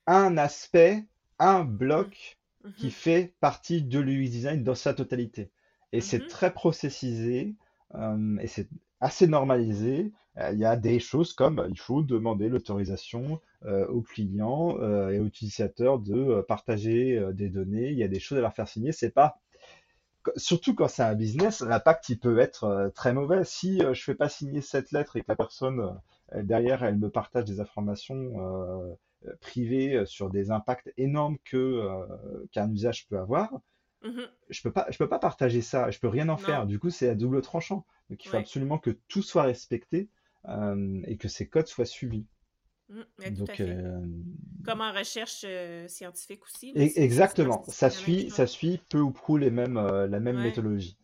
un aspect, un bloc qui Mhm. fait partie de l'UX design dans sa totalité. Et c'est Mhm. très processisé euh, et c'est assez normalisé. Euh, Il y a des choses comme il faut demander l'autorisation euh, aux clients et aux utilisateurs de partager des données. Il y a des choses à leur faire signer. C'est pas surtout quand c'est un business, l'impact il peut être euh, très mauvais. Si euh, je fais pas signer cette lettre et que la personne euh, derrière elle me partage des informations euh, privées sur des impacts énormes que euh, qu'un usage peut avoir, Mhm. je peux pas je peux pas partager ça, je peux rien en faire. Du coup, c'est à double tranchant. Donc il faut ouais. absolument que tout soit respecté euh, et que ces codes soient suivis. Tout à fait. euh, Comme en recherche euh, scientifique aussi, là, exactement, ça suit ça suit peu ou prou les mêmes euh, la même Ouais, méthodologie.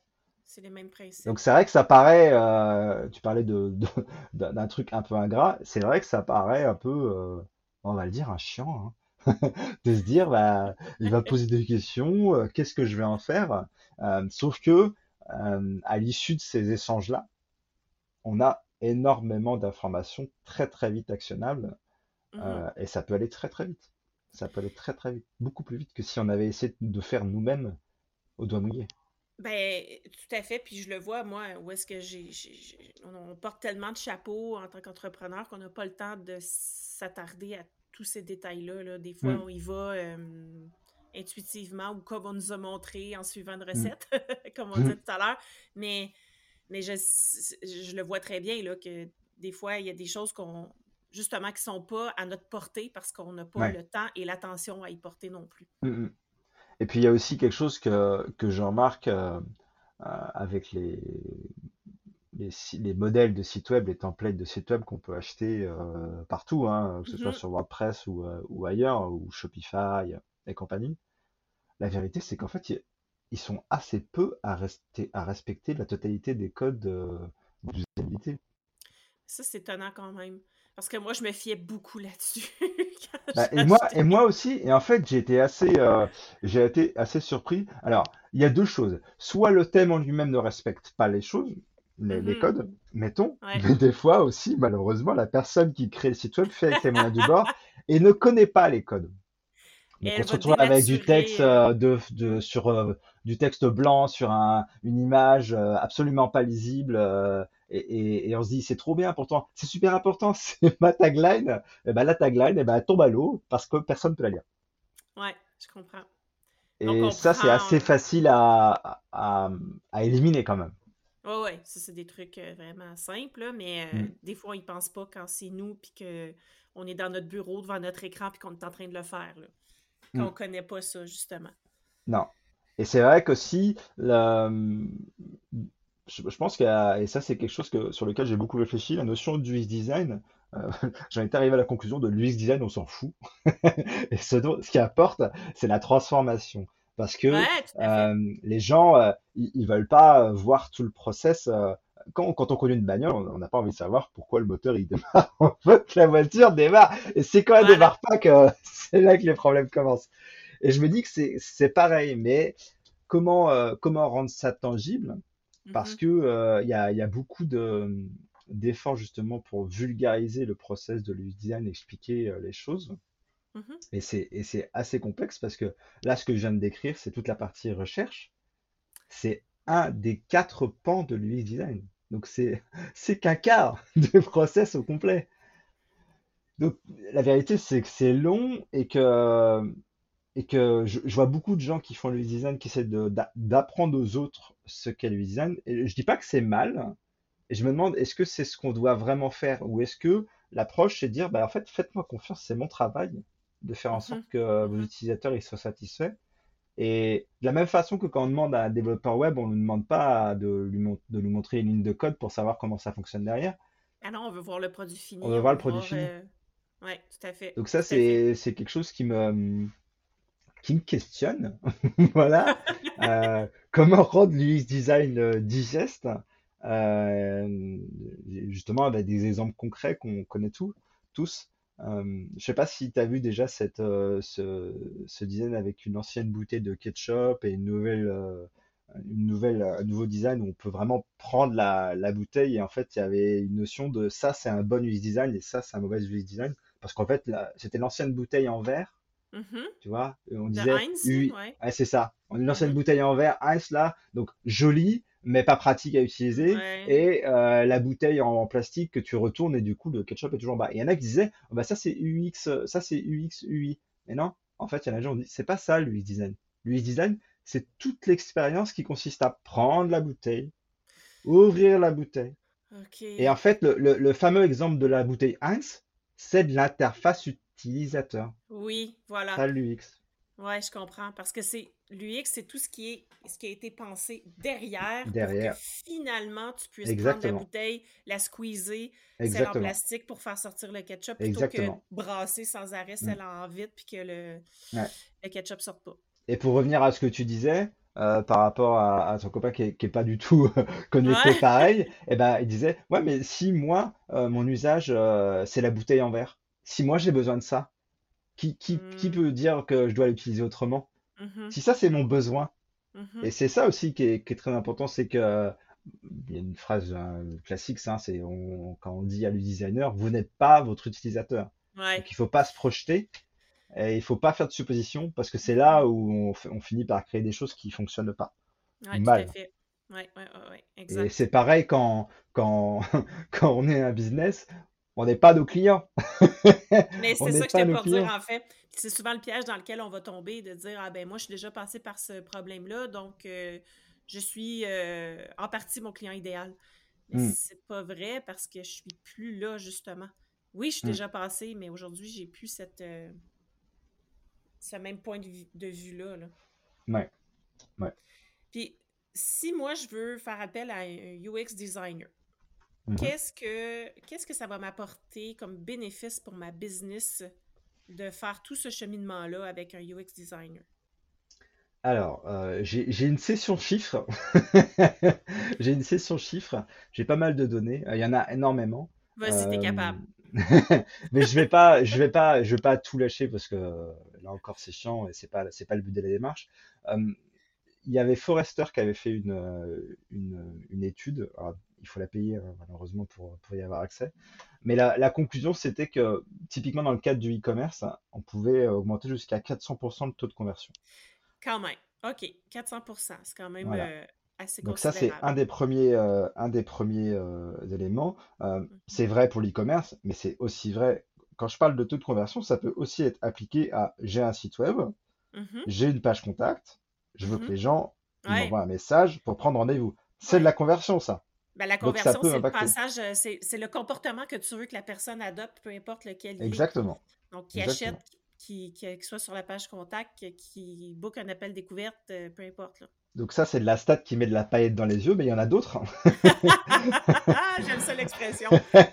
c'est les mêmes principes. Donc c'est vrai que ça paraît, tu parlais de, <laughs> d'un truc un peu ingrat, c'est vrai que ça paraît un peu, on va le dire, un chiant, hein, <laughs> de se dire, bah, il va poser des questions, qu'est-ce que je vais en faire? Sauf que à l'issue de ces échanges-là, on a énormément d'informations très très vite actionnables Mhm. euh, et ça peut aller très très vite. Ça peut aller très très vite, beaucoup plus vite que si on avait essayé de faire nous-mêmes au doigt mouillé. Ben, tout à fait. Puis je le vois, moi, où est-ce que j'ai, on porte tellement de chapeaux en tant qu'entrepreneur qu'on n'a pas le temps de s'attarder à tous ces détails-là. là. Des fois, Mm, on y va euh, intuitivement ou comme on nous a montré en suivant une mm, recette, <laughs> comme on mm. disait tout à l'heure. Mais, mais je, je le vois très bien là, que des fois, il y a des choses qu'on justement qui sont pas à notre portée parce qu'on n'a pas Ouais. le temps et l'attention à y porter non plus. Mm, mm. Et puis il y a aussi quelque chose que, que je remarque euh, euh, avec les, les, modèles de sites web, les templates de sites web qu'on peut acheter euh, partout, hein, que ce soit Mhm. sur WordPress ou, ou ailleurs, ou Shopify et compagnie. La vérité, c'est qu'en fait, ils sont assez peu à, rester, à respecter la totalité des codes euh, d'usabilité. Ça, c'est étonnant quand même. Parce que moi, je me fiais beaucoup là-dessus <laughs> Bah, et moi, et j'achetais. moi aussi, et en fait, j'ai été assez, euh, j'ai été assez surpris. Alors, il y a deux choses. Soit le thème en lui-même ne respecte pas les choses, les, les Mhm. codes, mettons, Ouais. mais des fois aussi, malheureusement, la personne qui crée le site web fait avec les moyens du bord et ne connaît pas les codes. Donc, on se retrouve avec du texte euh, euh, de, de, sur euh, du texte blanc sur un, une image absolument pas lisible et, et, et on se dit c'est trop bien pourtant c'est super important <laughs> c'est ma tagline et ben la tagline et ben elle tombe à l'eau parce que personne peut la lire Ouais, je comprends. Et on ça c'est assez facile à, à, à éliminer quand même Ouais, ouais, ça, c'est des trucs vraiment simples, là, mais euh, Mm. des fois, on y pense pas quand c'est nous, puis qu'on est dans notre bureau devant notre écran, puis qu'on est en train de le faire, là. Mm. Qu'on connaît pas ça, justement. non et c'est vrai qu'aussi le, je, pense a, et ça c'est quelque chose que, sur lequel j'ai beaucoup réfléchi, la notion du UX design, euh, <laughs> j'en étais arrivé à la conclusion de l'UX design, on s'en fout. <laughs> Et ce, dont- ce qui apporte, c'est la transformation. Parce que Ouais, euh, les gens, euh, ils, ils veulent pas voir tout le process. Quand, quand on conduit une bagnole, on n'a pas envie de savoir pourquoi le moteur il démarre. <laughs> Veut que la voiture démarre. Et c'est quand elle démarre pas que <laughs> c'est là que les problèmes commencent. Et je me dis que c'est c'est pareil, mais comment euh, comment rendre ça tangible? Parce que euh, il y a, y a beaucoup de d'efforts justement pour vulgariser le process de l'UX design, expliquer euh, les choses. Et c'est et c'est assez complexe parce que là, ce que je viens de décrire, c'est toute la partie recherche. C'est un des quatre pans de l'UX design. Donc <laughs> c'est qu'un quart <laughs> du process au complet. Donc la vérité, c'est que c'est long et que et que je, je vois beaucoup de gens qui font le design qui essaient de- d'a- d'apprendre aux autres ce qu'est le design. Et je dis pas que c'est mal. Et je me demande, est-ce que c'est ce qu'on doit vraiment faire? Ou est-ce que l'approche, c'est de dire, bah, en fait, faites-moi confiance, c'est mon travail de faire en Mhm. sorte que vos Mhm. utilisateurs ils soient satisfaits. Et de la même façon que quand on demande à un développeur web, on ne demande pas de lui, de nous montrer une ligne de code pour savoir comment ça fonctionne derrière. Ah non, on veut voir le produit fini. On veut voir le produit fini. euh, Ouais, tout à fait. Donc ça, c'est quelque chose qui me qui me questionne. <laughs> Voilà. Euh, comment rendre l'UX design euh, digeste? Euh, justement avec des exemples concrets qu'on connaît tous. Euh, je sais pas si tu as vu déjà cette, euh, ce, ce design avec une ancienne bouteille de ketchup et une nouvelle, euh, une nouvelle, un nouveau design où on peut vraiment prendre la, la bouteille et en fait il y avait une notion de ça c'est un bon UX design et ça c'est un mauvais UX design parce qu'en fait c'était l'ancienne bouteille en verre Mhm. tu vois, et on disait, Heinz, oui, ouais. ouais, c'est ça. On a une ancienne Mhm. bouteille en verre, Heinz là, donc jolie, mais pas pratique à utiliser. Ouais. Et euh, la bouteille en, en plastique que tu retournes et du coup le ketchup est toujours en bas. Et il y en a qui disaient, oh, bah ça c'est UX, ça c'est UX UI. Mais non, en fait, il y en a des gens qui dit, c'est pas ça l'UX design. L'UX design, c'est toute l'expérience qui consiste à prendre la bouteille, ouvrir la bouteille. Et en fait, le, le- le fameux exemple de la bouteille Heinz, c'est de l'interface utilisateur. Oui, voilà. Ça l'UX. Ouais, je comprends. Parce que c'est l'UX, c'est tout ce qui est ce qui a été pensé derrière, pour Derrière. que finalement tu puisses prendre la bouteille, la squeezer, celle en plastique pour faire sortir le ketchup, plutôt Exactement. que brasser sans arrêt Mm. celle en vide puis que le, Ouais. le ketchup sorte pas. Et pour revenir à ce que tu disais, euh, par rapport à, à ton copain qui est, qui est pas du tout connecté Ouais. pareil, <laughs> eh ben, il disait, ouais, mais si moi, euh, mon usage, euh, c'est la bouteille en verre, si moi j'ai besoin de ça, qui, qui, qui Mm. peut dire que je dois l'utiliser autrement? Mhm, Si ça, c'est mon besoin. mhm. Et c'est ça aussi qui est, qui est très important, c'est que, il y a une phrase classique, ça, c'est on- quand on dit à le designer, vous n'êtes pas votre utilisateur. Ouais. Donc il faut pas se projeter et il faut pas faire de suppositions parce que c'est là où on, finit par créer des choses qui fonctionnent pas Ouais, ou tout à mal. fait. Ouais, ouais, ouais, ouais, Et c'est pareil quand, quand, <laughs> quand on est un business, on n'est pas nos clients. <laughs> Mais c'est ça que j'étais nos pour dire, en fait. C'est souvent le piège dans lequel on va tomber, de dire, ah ben moi, je suis déjà passé par ce problème-là, donc euh, je suis euh, en partie mon client idéal. Mais Hmm, c'est pas vrai parce que je suis plus là, justement. Oui, je suis hmm. déjà passé, mais aujourd'hui, j'ai plus cette, euh, ce même point de vue, de vue-là. là. Ouais, ouais. Puis, si moi, je veux faire appel à un UX designer, Mhm. qu'est-ce que qu'est-ce que ça va m'apporter comme bénéfice pour ma business de faire tout ce cheminement-là avec un UX designer? Alors, euh, j'ai j'ai une session chiffres. <laughs> J'ai une session chiffres. J'ai pas mal de données. Euh, Il y en a énormément. Vas-y, t'es Euh, capable. <laughs> mais je vais pas, je vais pas, je vais pas tout lâcher parce que là encore c'est chiant et c'est pas, c'est pas le but de la démarche. Euh, il y avait Forrester qui avait fait une, une, une étude. Il faut la payer hein, malheureusement pour, pour y avoir accès. Mais la, la conclusion c'était que typiquement dans le cadre du e-commerce, on pouvait augmenter jusqu'à 400% le taux de conversion. Quand même. OK, 400% c'est quand même Voilà. euh, assez Donc ça, c'est un des premiers, euh, un des premiers euh, éléments. Euh, Mhm. c'est vrai pour l'e-commerce, mais c'est aussi vrai, quand je parle de taux de conversion, ça peut aussi être appliqué à j'ai un site web, Mhm, j'ai une page contact, je veux que mhm. les gens Ouais, m'envoient un message pour prendre rendez-vous. C'est de la conversion, ça. Ben, la conversion, c'est le passage, euh, c'est le comportement que tu veux que la personne adopte, peu importe lequel il est. Exactement, Donc, qui achète, exactement. qui, qui, qui soit sur la page contact, qui book un appel découverte, euh, peu importe. Là. Donc ça, c'est de la stat qui met de la paillette dans les yeux, mais il y en a d'autres. <laughs> J'aime ça l'expression. <laughs>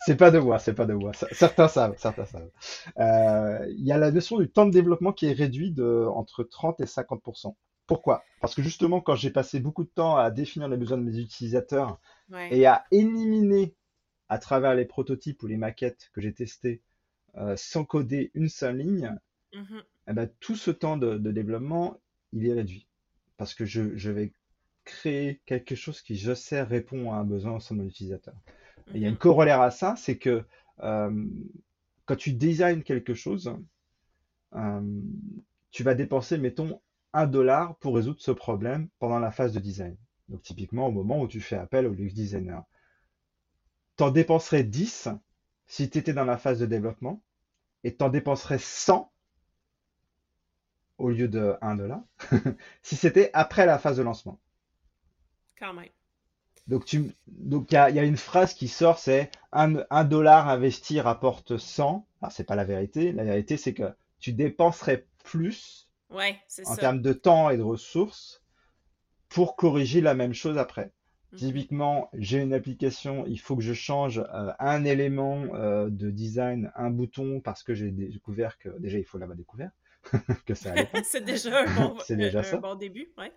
C'est pas de moi, c'est pas de moi. Certains savent, certains savent. Euh, Il y a la notion du temps de développement qui est réduit de entre 30 et 50%. Pourquoi? Parce que justement, quand j'ai passé beaucoup de temps à définir les besoins de mes utilisateurs Ouais. et à éliminer à travers les prototypes ou les maquettes que j'ai testées, euh, sans coder une seule ligne, Mhm. eh ben, tout ce temps de, de développement, il est réduit. Parce que je, je vais créer quelque chose qui, je sais, répond à un besoin de mon utilisateur. Il y a une Mhm. corollaire à ça, c'est que euh, quand tu designs quelque chose, euh, tu vas dépenser, mettons, un dollar pour résoudre ce problème pendant la phase de design. Donc typiquement au moment où tu fais appel au UX designer. T'en dépenserais 10 si tu étais dans la phase de développement et t'en dépenserais 100 au lieu de 1 dollar <laughs> si c'était après la phase de lancement. Quand même. Donc tu, donc il y a, il y a une phrase qui sort, c'est un, un dollar investi rapporte 100. Alors c'est pas la vérité. La vérité c'est que tu dépenserais plus Ouais, en ça. termes de temps et de ressources pour corriger la même chose après. Mhm. Typiquement, j'ai une application, il faut que je change euh, un élément euh, de design, un bouton, parce que j'ai découvert que déjà il faut l'avoir découvert, <laughs> que ça. <laughs> C'est déjà un bon, <laughs> C'est déjà un ça. bon début, ouais.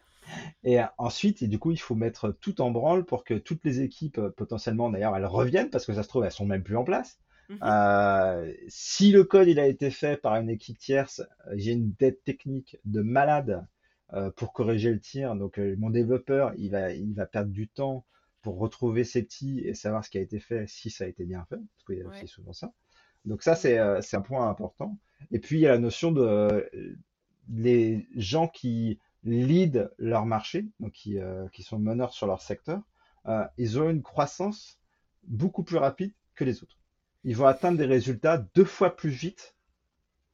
Et euh, ensuite, et du coup, il faut mettre tout en branle pour que toutes les équipes, potentiellement d'ailleurs, elles reviennent, parce que ça se trouve, elles sont même plus en place. Mhm. Euh, si le code il a été fait par une équipe tierce, euh, j'ai une dette technique de malade euh, pour corriger le tir. Donc euh, mon développeur, il va, il va perdre du temps pour retrouver ses petits et savoir ce qui a été fait, si ça a été bien fait, parce qu'il y a Ouais. aussi souvent ça. Donc ça, c'est euh, c'est un point important. Et puis il y a la notion de euh, les gens qui lead leur marché, donc qui, euh, qui sont meneurs sur leur secteur, euh, ils ont une croissance beaucoup plus rapide que les autres. Ils vont atteindre des résultats deux fois plus vite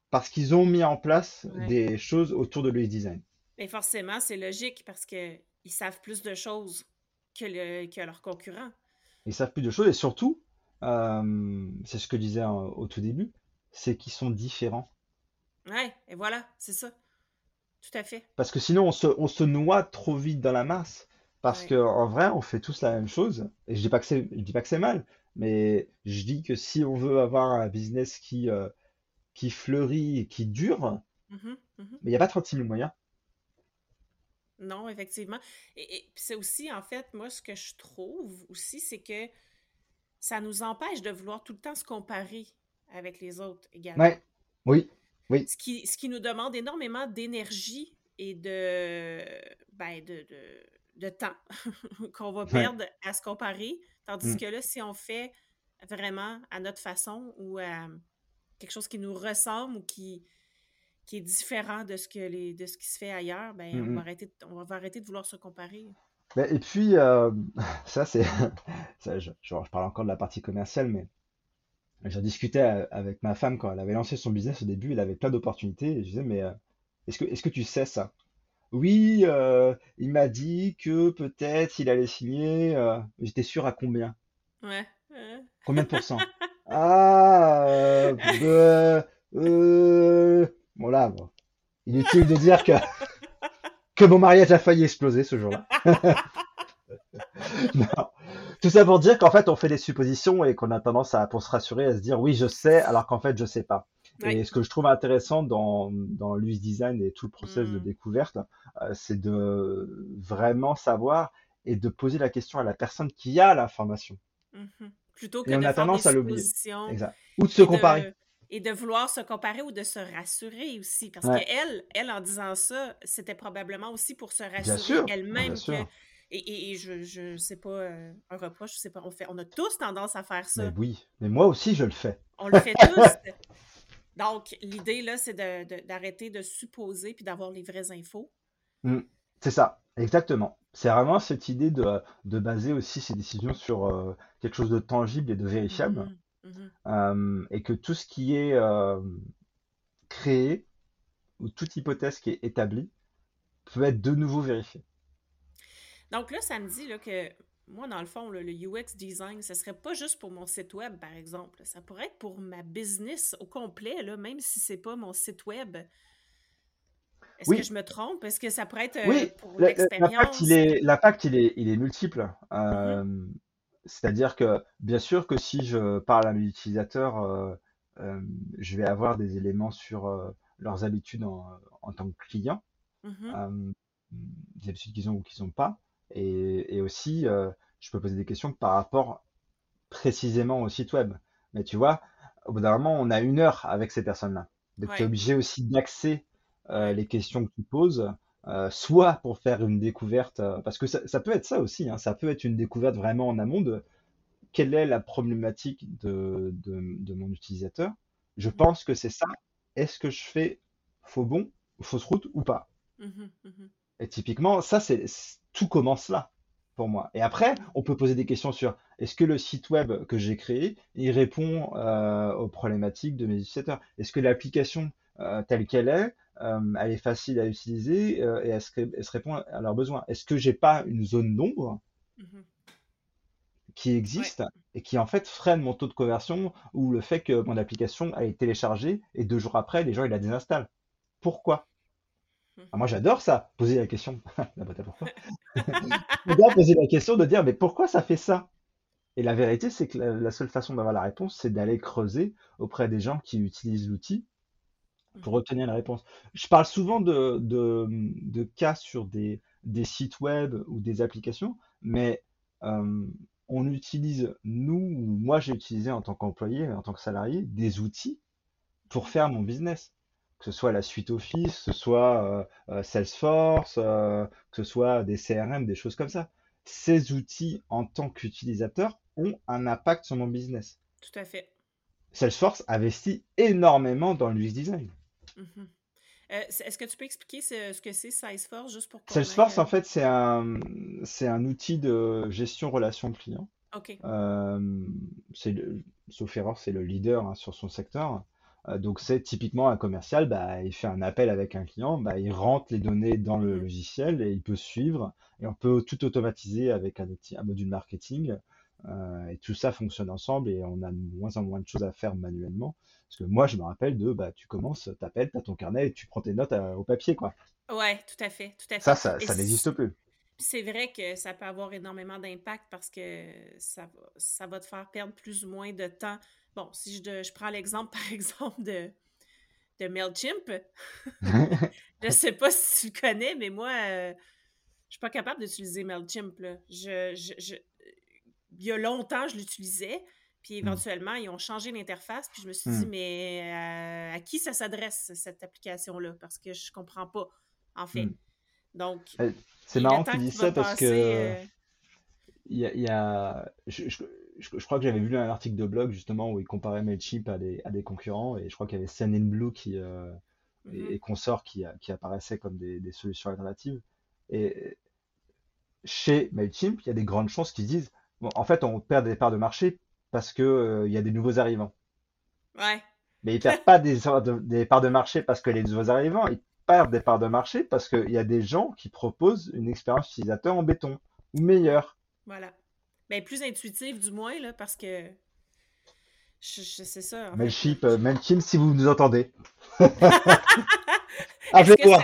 parce qu'ils ont mis en place Ouais. des choses autour de l'UX design. Mais forcément, c'est logique parce qu'ils savent plus de choses que, le, que leurs concurrents. Ils savent plus de choses et surtout, euh, c'est ce que je disais au tout début, c'est qu'ils sont différents. Ouais, et voilà, c'est ça. Tout à fait. Parce que sinon, on se, on se noie trop vite dans la masse. Parce Ouais. que en vrai, on fait tous la même chose. Et je dis pas que c'est, je dis pas que c'est mal, mais je dis que si on veut avoir un business qui, euh, qui fleurit et qui dure, Mhm, mhm. mais il n'y a pas 36 000 moyens. Non, effectivement. Et, et puis c'est aussi, en fait, moi, ce que je trouve aussi, c'est que ça nous empêche de vouloir tout le temps se comparer avec les autres également. Ouais, oui, oui, Ce qui, ce qui nous demande énormément d'énergie et de, ben, de, de, de temps <laughs> qu'on va ouais. perdre à se comparer. Tandis Mm. que là, si on fait vraiment à notre façon ou à quelque chose qui nous ressemble ou qui, qui est différent de ce, que les, de ce qui se fait ailleurs, ben, Mm, on, va mm. arrêter, de- on va arrêter de vouloir se comparer. Ben, Et puis, euh, <laughs> ça, c'est, <laughs> je, je je parle encore de la partie commerciale, mais j'en discutais a- avec ma femme quand elle avait lancé son business au début, elle avait plein d'opportunités, et je disais, mais euh, est-ce que, est-ce que tu sais ça? Oui, euh, il m'a dit que peut-être il allait signer, euh, j'étais sûr à combien? Ouais. Combien de pourcents? <laughs> Ah, euh, euh, bon là, bon. Inutile de dire que, que mon mariage a failli exploser ce jour-là. <laughs> Non. Tout ça pour dire qu'en fait, on fait des suppositions et qu'on a tendance à, pour se rassurer, à se dire oui, je sais, alors qu'en fait, je sais pas. Ouais. Et ce que je trouve intéressant dans, dans l'UX design et tout le process de Mm. découverte, euh, c'est de vraiment savoir et de poser la question à la personne qui a l'information. Mhm. Plutôt que Et on de a faire des tendance à l'oublier. Ou de se comparer. de, et de vouloir se comparer ou de se rassurer aussi. Parce Ouais, qu'elle, elle, en disant ça, c'était probablement aussi pour se rassurer elle-même. Et, et- et je, je sais pas, euh, un reproche, je sais pas, on fait, on a tous tendance à faire Mais ça. oui, mais moi aussi, je le fais. On le fait <laughs> tous. Donc, l'idée, là, c'est de- de- d'arrêter de, supposer puis d'avoir les vraies infos. Mm. C'est ça, exactement. C'est vraiment cette idée de, de baser aussi ses décisions sur euh, quelque chose de tangible et de vérifiable, Mhm, mhm. euh, et que tout ce qui est euh, créé ou toute hypothèse qui est établie peut être de nouveau vérifiée. Donc là, ça me dit là, que moi, dans le fond, là, le UX design, ce serait pas juste pour mon site web, par exemple. Ça pourrait être pour ma business au complet, là, même si c'est pas mon site web. Est-ce que je me trompe? Est-ce que ça pourrait être euh, oui, pour l'impact il l'expérience? est, l'impact il est, il est multiple. Mhm, Euh, c'est-à-dire que bien sûr que si je parle à mes utilisateurs, euh, je vais avoir des éléments sur leurs habitudes en, en tant que client. mhm, Euh, des habitudes qu'ils ont ou qu'ils n'ont pas. Et, et aussi, je peux poser des questions par rapport précisément au site web. Mais tu vois, au bout d'un moment, on a une heure avec ces personnes-là. Donc, tu es obligé aussi d'axer les questions que tu poses, soit pour faire une découverte, parce que ça, peut être ça aussi, hein, ça peut être une découverte vraiment en amont de quelle est la problématique de, de, mon utilisateur. Je pense que c'est ça. Est-ce que je fais faux bon, fausse route ou pas? Mmh mmh Et typiquement, ça, c'est tout commence là pour moi. Et après, on peut poser des questions sur est-ce que le site web que j'ai créé, il répond euh, aux problématiques de mes utilisateurs? Est-ce que l'application euh, telle qu'elle est, euh, elle est facile à utiliser et est-ce qu'elle se répond à leurs besoins? Est-ce que j'ai pas une zone d'ombre mmh qui existe et qui en fait freine mon taux de conversion ou le fait que mon application a été téléchargée et deux jours après, les gens ils la désinstallent? Pourquoi? Ah, moi, j'adore ça, poser la question. <laughs> la boîte à pourquoi? <laughs> J'adore poser la question de dire, mais pourquoi ça fait ça? Et la vérité, c'est que la, seule façon d'avoir la réponse, c'est d'aller creuser auprès des gens qui utilisent l'outil pour mmh. obtenir la réponse. Je parle souvent de, de, cas sur des, des, sites web ou des applications, mais on utilise, nous, moi j'ai utilisé en tant qu'employé, en tant que salarié, des outils pour faire mon business que ce soit la suite Office, que ce soit euh, euh, Salesforce, euh, que ce soit des CRM, des choses comme ça. Ces outils, en tant qu'utilisateur, ont un impact sur mon business. Tout à fait. Salesforce investit énormément dans l'UX design. Mm-hmm. Est-ce que tu peux expliquer ce, que c'est Salesforce juste pour Salesforce, en fait, c'est un, un outil de gestion relation client. Ok. sauf erreur, c'est le leader hein, sur son secteur. Euh, donc c'est typiquement un commercial, bah, il fait un appel avec un client, bah, il rentre les données dans le mmh. logiciel et il peut suivre. Et on peut tout automatiser avec un, un module marketing. Euh, et tout ça fonctionne ensemble et on a de moins en moins de choses à faire manuellement. Parce que moi, je me rappelle de, bah, tu commences, t'appelles, t'as ton carnet et tu prends tes notes euh, au papier, quoi. Ouais, tout à fait, tout à fait. Ça, ça, ça n'existe plus. C'est vrai que ça peut avoir énormément d'impact parce que ça, ça va te faire perdre plus ou moins de temps Bon, si je, je prends l'exemple, <laughs> par exemple, de, de MailChimp, <laughs> je sais pas si tu connais, mais moi, je euh, je suis pas capable d'utiliser MailChimp. Je, je, il y a longtemps, je l'utilisais, puis mmh. éventuellement, ils ont changé l'interface, puis je me suis dit, mmh. mais euh, à qui ça s'adresse, cette application-là? Parce que je comprends pas, en fait. Mmh. Donc, eh, c'est marrant que tu dis ça parce que euh, il y a, je, crois que j'avais vu un article de blog justement où il comparait Mailchimp à des, à des concurrents et je crois qu'il y avait Sendinblue qui, euh, et, mhm. consorts qui, qui apparaissaient comme des, des, solutions alternatives. Et chez Mailchimp, il y a des grandes chances qu'ils disent bon, en fait, on perd des parts de marché parce qu'il euh, y a des nouveaux arrivants. Ouais. Mais ils perdent pas des, des parts de marché parce que les nouveaux arrivants, ils perdent des parts de marché parce qu'il y a des gens qui proposent une expérience utilisateur en béton ou meilleure. Voilà. Ben, plus intuitive du moins, là, parce que je, sais ça. En Mailchimp, euh, Mailchimp, si vous nous entendez. <laughs> Appelez-moi.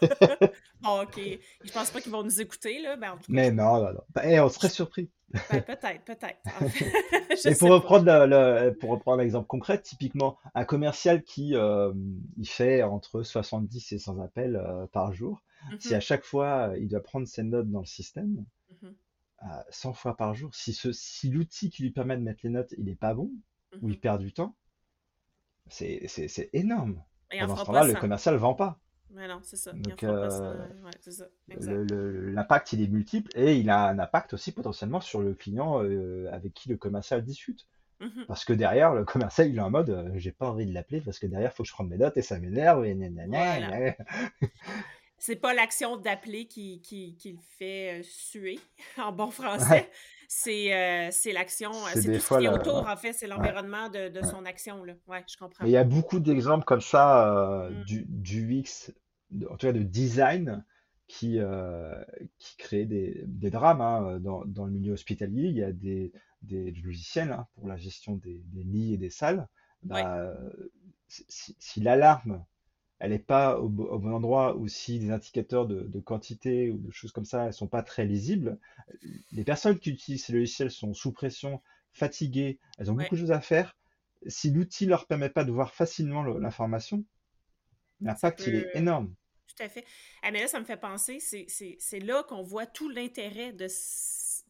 <laughs> bon, ok. Je pense pas qu'ils vont nous écouter, là. Ben, Mais non, non, non. Ben, on serait surpris. Ben, peut-être, peut-être. <laughs> Et pour reprendre, le, pour reprendre l'exemple concret, typiquement, un commercial qui euh, il fait entre 70 et 100 appels euh, par jour, si à mm-hmm. chaque fois il doit prendre ses notes dans le système, 100 fois par jour, si, ce, si l'outil qui lui permet de mettre les notes, il n'est pas bon, ou il mhm. perd du temps, c'est, énorme. Et Pendant ce temps-là, le commercial ne vend pas. Mais non, c'est ça. l'impact, il est multiple et il a un impact aussi potentiellement sur le client euh, avec qui le commercial discute. Mhm. Parce que derrière, le commercial, il est en mode, euh, j'ai pas envie de l'appeler parce que derrière, il faut que je prenne mes notes et ça m'énerve. Et c'est pas l'action d'appeler qui, qui, qui, le fait euh, suer <laughs> en bon français. Euh, c'est l'action, c'est tout ce qui est autour, en fait, c'est l'environnement de, de son action. Là. Ouais, je comprends. Il y a beaucoup d'exemples comme ça euh, mm. du, du UX, en tout cas de design, qui, qui crée des, des drames hein, dans, dans, le milieu hospitalier. Il y a des, des logiciels hein, pour la gestion des, des, lits et des salles. Bah, si, si l'alarme elle n'est pas au, bon endroit ou si des indicateurs de, quantité ou de choses comme ça, elles sont pas très lisibles, les personnes qui utilisent ces logiciels sont sous pression, fatiguées, elles ont beaucoup de choses à faire. Si l'outil leur permet pas de voir facilement l'information, l'impact il est énorme. tout à fait. Ah, mais là, ça me fait penser, c'est là qu'on voit tout l'intérêt de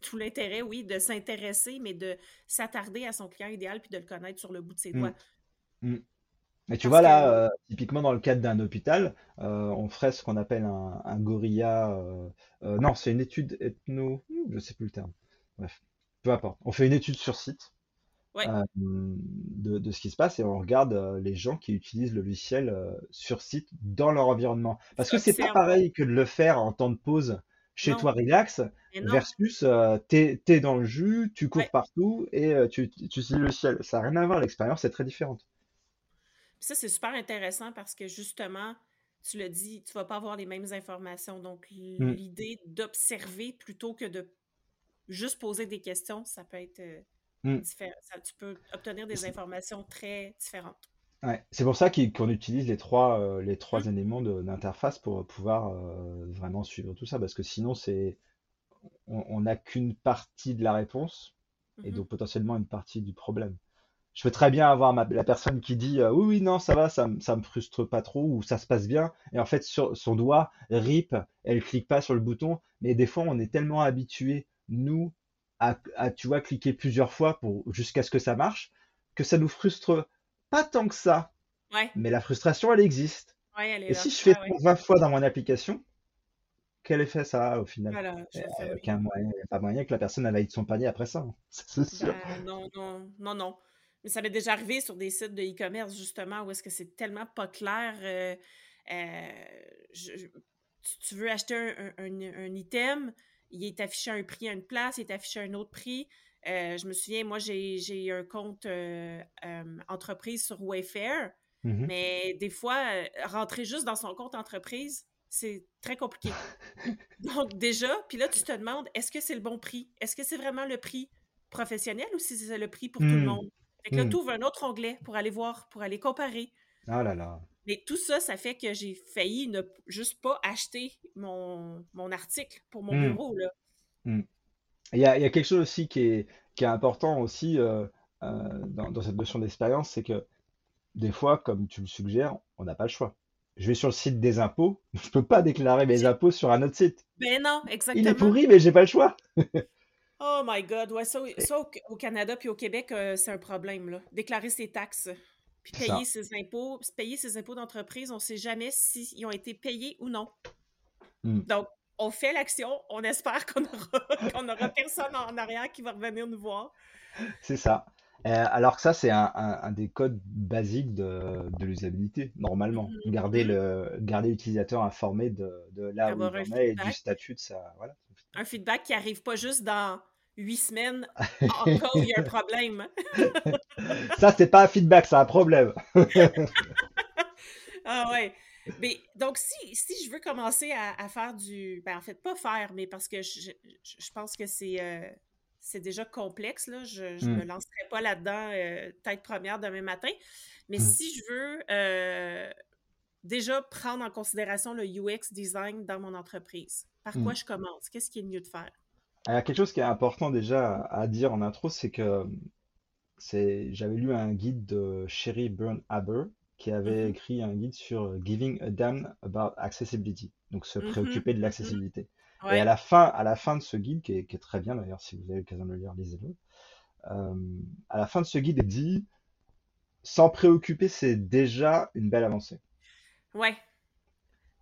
tout l'intérêt, oui, de s'intéresser, mais de s'attarder à son client idéal puis de le connaître sur le bout de ses mmh. doigts. Mmh. Mais tu vois là, euh, typiquement dans le cadre d'un hôpital, euh, on ferait ce qu'on appelle un, gorilla. Euh, non, c'est une étude ethno, je sais plus le terme. Bref, peu importe. On fait une étude sur site de, ce qui se passe et on regarde les gens qui utilisent le logiciel sur site dans leur environnement. Parce que c'est pas pareil que de le faire en temps de pause chez toi relax versus t'es es dans le jus, tu cours partout et tu, tu utilises le logiciel. Ça n'a rien à voir, l'expérience est très différente. Ça, c'est super intéressant parce que justement, tu le dis, tu vas pas avoir les mêmes informations. Donc, mmh. l'idée d'observer plutôt que de juste poser des questions, ça peut être mmh. différent. tu peux obtenir des informations très différentes. Ouais. C'est pour ça qu'on utilise les trois, les trois mmh. éléments d'interface pour pouvoir vraiment suivre tout ça, parce que sinon, c'est on n'a qu'une partie de la réponse et donc potentiellement une partie du problème je peux très bien avoir la personne qui dit oui, oui, non, ça va, ça, ça me frustre pas trop ou ça se passe bien. Et en fait, sur son doigt, rip, elle clique pas sur le bouton. Mais des fois, on est tellement habitué, nous, à, tu vois, cliquer plusieurs fois pour jusqu'à ce que ça marche, que ça nous frustre pas tant que ça. Mais la frustration, elle existe. Et si je fais 20 fois dans mon application, quel effet ça a au final? Voilà, Il n'y a pas moyen que la personne aille de son panier après ça. Hein. <laughs> C'est sûr. Ben, non, non, non, non. Mais ça m'est déjà arrivé sur des sites de e-commerce, justement, où est-ce que c'est tellement pas clair. Euh, euh, tu, veux acheter un, item, il est affiché un prix à une place, il est affiché un autre prix. Euh, je me souviens, moi, j'ai un compte entreprise sur Wayfair, mmh mais des fois, rentrer juste dans son compte entreprise, c'est très compliqué. <laughs> Donc, déjà, puis là, tu te demandes, est-ce que c'est le bon prix? Est-ce que c'est vraiment le prix professionnel ou si c'est le prix pour tout le mmh. monde? Fait que là, hmm. tu ouvres un autre onglet pour aller voir, pour aller comparer. Ah là là. Mais tout ça, ça fait que j'ai failli ne juste pas acheter mon, mon article pour mon hmm. bureau. Là. Hmm. Il, y a, il y, a, quelque chose aussi qui est, qui est important aussi euh, euh, dans, dans, cette notion d'expérience, c'est que des fois, comme tu le suggères, on n'a pas le choix. Je vais sur le site des impôts, <laughs> je peux pas déclarer mes impôts sur un autre site. Ben non, exactement. Il est pourri, mais j'ai pas le choix. <laughs> Oh my God, ouais, ça, au, Canada puis au Québec, euh, c'est un problème, là. Déclarer ses taxes, puis payer ses impôts, payer ses impôts d'entreprise, on ne sait jamais s'ils ont été payés ou non. Hmm. Donc, on fait l'action, on espère qu'on n'aura <laughs> personne en arrière qui va revenir nous voir. C'est ça. Euh, alors que ça, c'est un, des codes basiques de, l'usabilité, normalement. Mm-hmm. Garder garder l'utilisateur informé de, là où il en est et du statut de sa. Voilà. Un feedback qui arrive pas juste dans huit semaines, <laughs> encore il y a un problème. ça, c'est pas un feedback, c'est un problème. <laughs> ah ouais. Mais donc, si, si je veux commencer à, faire du. Ben, en fait, pas faire, mais parce que je, je, pense que c'est. Euh, c'est déjà complexe. Là. Je ne me mmh. lancerai pas là-dedans euh, tête première demain matin. Mais mmh. si je veux euh, déjà prendre en considération le UX design dans mon entreprise, par quoi mmh. je commence? Qu'est-ce qui est mieux de faire? Il y a quelque chose qui est important déjà à dire en intro, c'est que c'est, j'avais lu un guide de Sherry Byrne Haber qui avait écrit un guide sur Giving a Damn About Accessibility, donc se préoccuper de l'accessibilité. Et à la fin, à la fin de ce guide, qui est, très bien d'ailleurs, si vous avez l'occasion de le lire, lisez-le. Euh, à la fin de ce guide, il dit S'en préoccuper, c'est déjà une belle avancée. Ouais.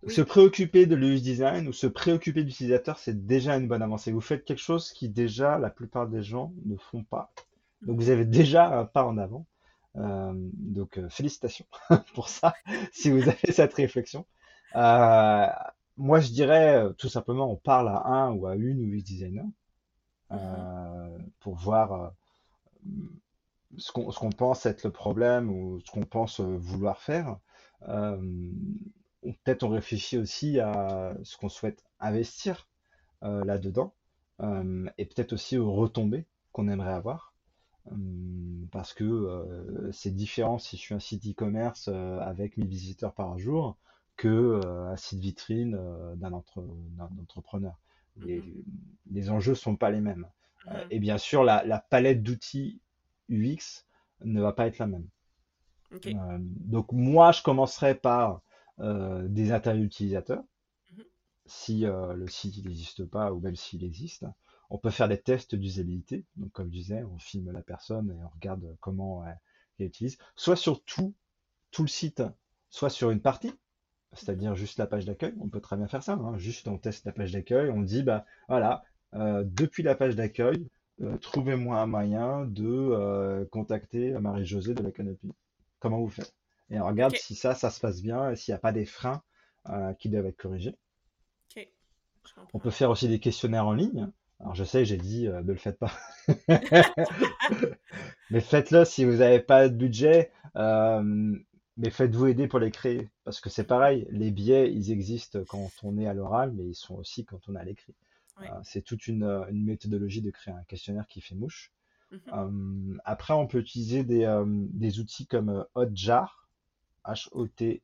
Se préoccuper de l'UX design ou se préoccuper de l'utilisateur, c'est déjà une bonne avancée. Vous faites quelque chose qui déjà la plupart des gens ne font pas. Donc vous avez déjà un pas en avant. Euh, donc euh, félicitations <laughs> pour ça, <laughs> si vous avez cette réflexion. Euh, moi, je dirais tout simplement, on parle à un ou à une designers mmh euh, pour voir ce qu'on ce qu'on pense être le problème ou ce qu'on pense vouloir faire. Peut-être on réfléchit aussi à ce qu'on souhaite investir là-dedans et peut-être aussi aux retombées qu'on aimerait avoir. parce que c'est différent si je suis un site e-commerce avec 1000 visiteurs par jour que euh, un site vitrine euh, d'un entrepreneur. Les, mhm. les, enjeux sont pas les mêmes. Euh, et bien sûr, la, la palette d'outils UX ne va pas être la même. donc moi, je commencerai par des intérêts utilisateurs, Mhm. si le site n'existe pas ou même s'il existe. On peut faire des tests d'usabilité. Donc, comme je disais, on filme la personne et on regarde comment elle utilise. Soit sur tout, tout le site, soit sur une partie c'est-à-dire juste la page d'accueil. On peut très bien faire ça. Hein. Juste on teste la page d'accueil, on dit bah voilà, euh, depuis la page d'accueil, euh, trouvez-moi un moyen de euh, contacter Marie-Josée de la Canopy. Comment vous faites? Et on regarde si ça, ça se passe bien et s'il n'y a pas des freins qui doivent être corrigés. On peut faire aussi des questionnaires en ligne. Alors je sais, j'ai dit ne le faites pas. <laughs> Mais faites-le si vous n'avez pas de budget. Mais faites-vous aider pour les créer, parce que c'est pareil, les biais, ils existent quand on est à l'oral, mais ils sont aussi quand on est à l'écrit. Euh, c'est toute une, euh, une, méthodologie de créer un questionnaire qui fait mouche. Mhm. Euh, après, on peut utiliser des, des outils comme Hotjar, H-O-T-J-A-R,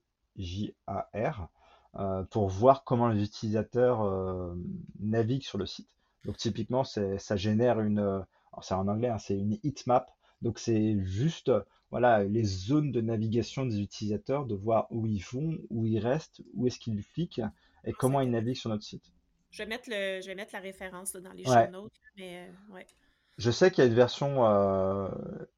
pour voir comment les utilisateurs naviguent sur le site. Donc typiquement, ça génère une, c'est en anglais, hein, c'est une heatmap. Donc c'est juste voilà, les zones de navigation des utilisateurs, de voir où ils vont, où ils restent, où est-ce qu'ils cliquent et comment ils naviguent sur notre site. Je vais mettre, le, je vais mettre la référence dans les show notes, mais euh, ouais. Je sais qu'il y a une version, euh,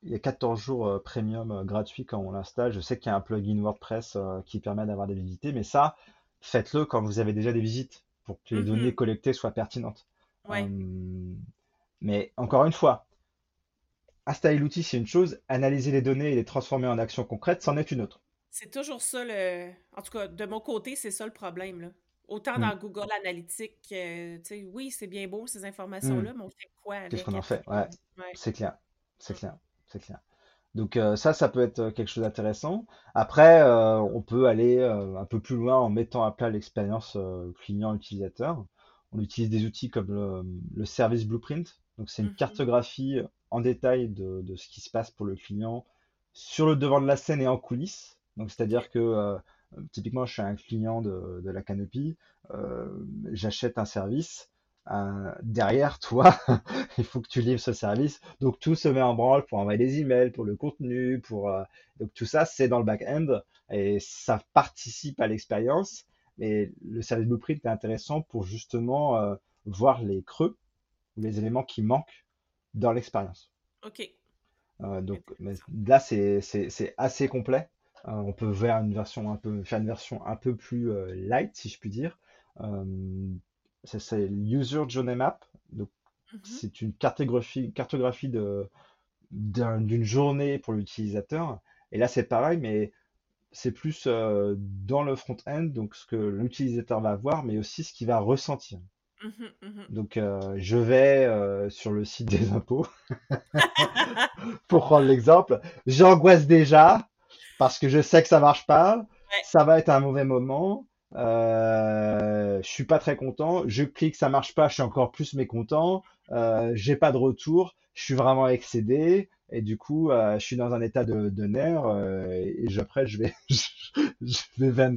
il y a 14 jours euh, premium gratuit quand on l'installe. Je sais qu'il y a un plugin WordPress qui permet d'avoir des visites, mais ça, faites-le quand vous avez déjà des visites pour que les mm-hmm. données collectées soient pertinentes. mais encore une fois, installer l'outil, c'est une chose, analyser les données et les transformer en actions concrètes, c'en est une autre. C'est toujours ça, le... en tout cas, de mon côté, c'est ça le problème. Là. Autant dans hmm. Google Analytics, tu sais, oui, c'est bien beau ces informations-là, hmm. mais on fait quoi avec Qu'est-ce qu'on en fait? ouais. C'est clair, c'est clair, c'est clair. Donc euh, ça, ça peut être euh, quelque chose d'intéressant. Après, euh, on peut aller un peu plus loin en mettant à plat l'expérience client-utilisateur. On utilise des outils comme le, le Service Blueprint. Donc c'est une mm-hmm. cartographie en détail de, ce qui se passe pour le client sur le devant de la scène et en coulisses. Donc, c'est-à-dire que euh, typiquement, je suis un client de, la Canopy, euh, j'achète un service. Euh, derrière toi, <laughs> il faut que tu livres ce service. Donc tout se met en branle pour envoyer des emails, pour le contenu, pour donc tout ça c'est dans le back-end et ça participe à l'expérience. Mais le service blueprint est intéressant pour justement voir les creux ou les éléments qui manquent dans l'expérience. Ok. Euh, donc là, c'est assez complet. Euh, on peut faire une version un peu, faire une version un peu plus euh, light, si je puis dire. c'est User Journey Map. Donc, mhm. c'est une cartographie, cartographie de, d'une journée pour l'utilisateur. Et là, c'est pareil, mais c'est plus dans le front-end, donc ce que l'utilisateur va voir, mais aussi ce qu'il va ressentir. Mmh mmh Donc, euh, je vais euh, sur le site des impôts <laughs> pour prendre l'exemple. J'angoisse déjà parce que je sais que ça marche pas. Ça va être un mauvais moment. Euh, je suis pas très content. Je clique, ça marche pas. Je suis encore plus mécontent. Euh, j'ai pas de retour. Je suis vraiment excédé. Et du coup, euh, je suis dans un état de, de nerfs euh, et je, après, je vais, <laughs> je, vais vent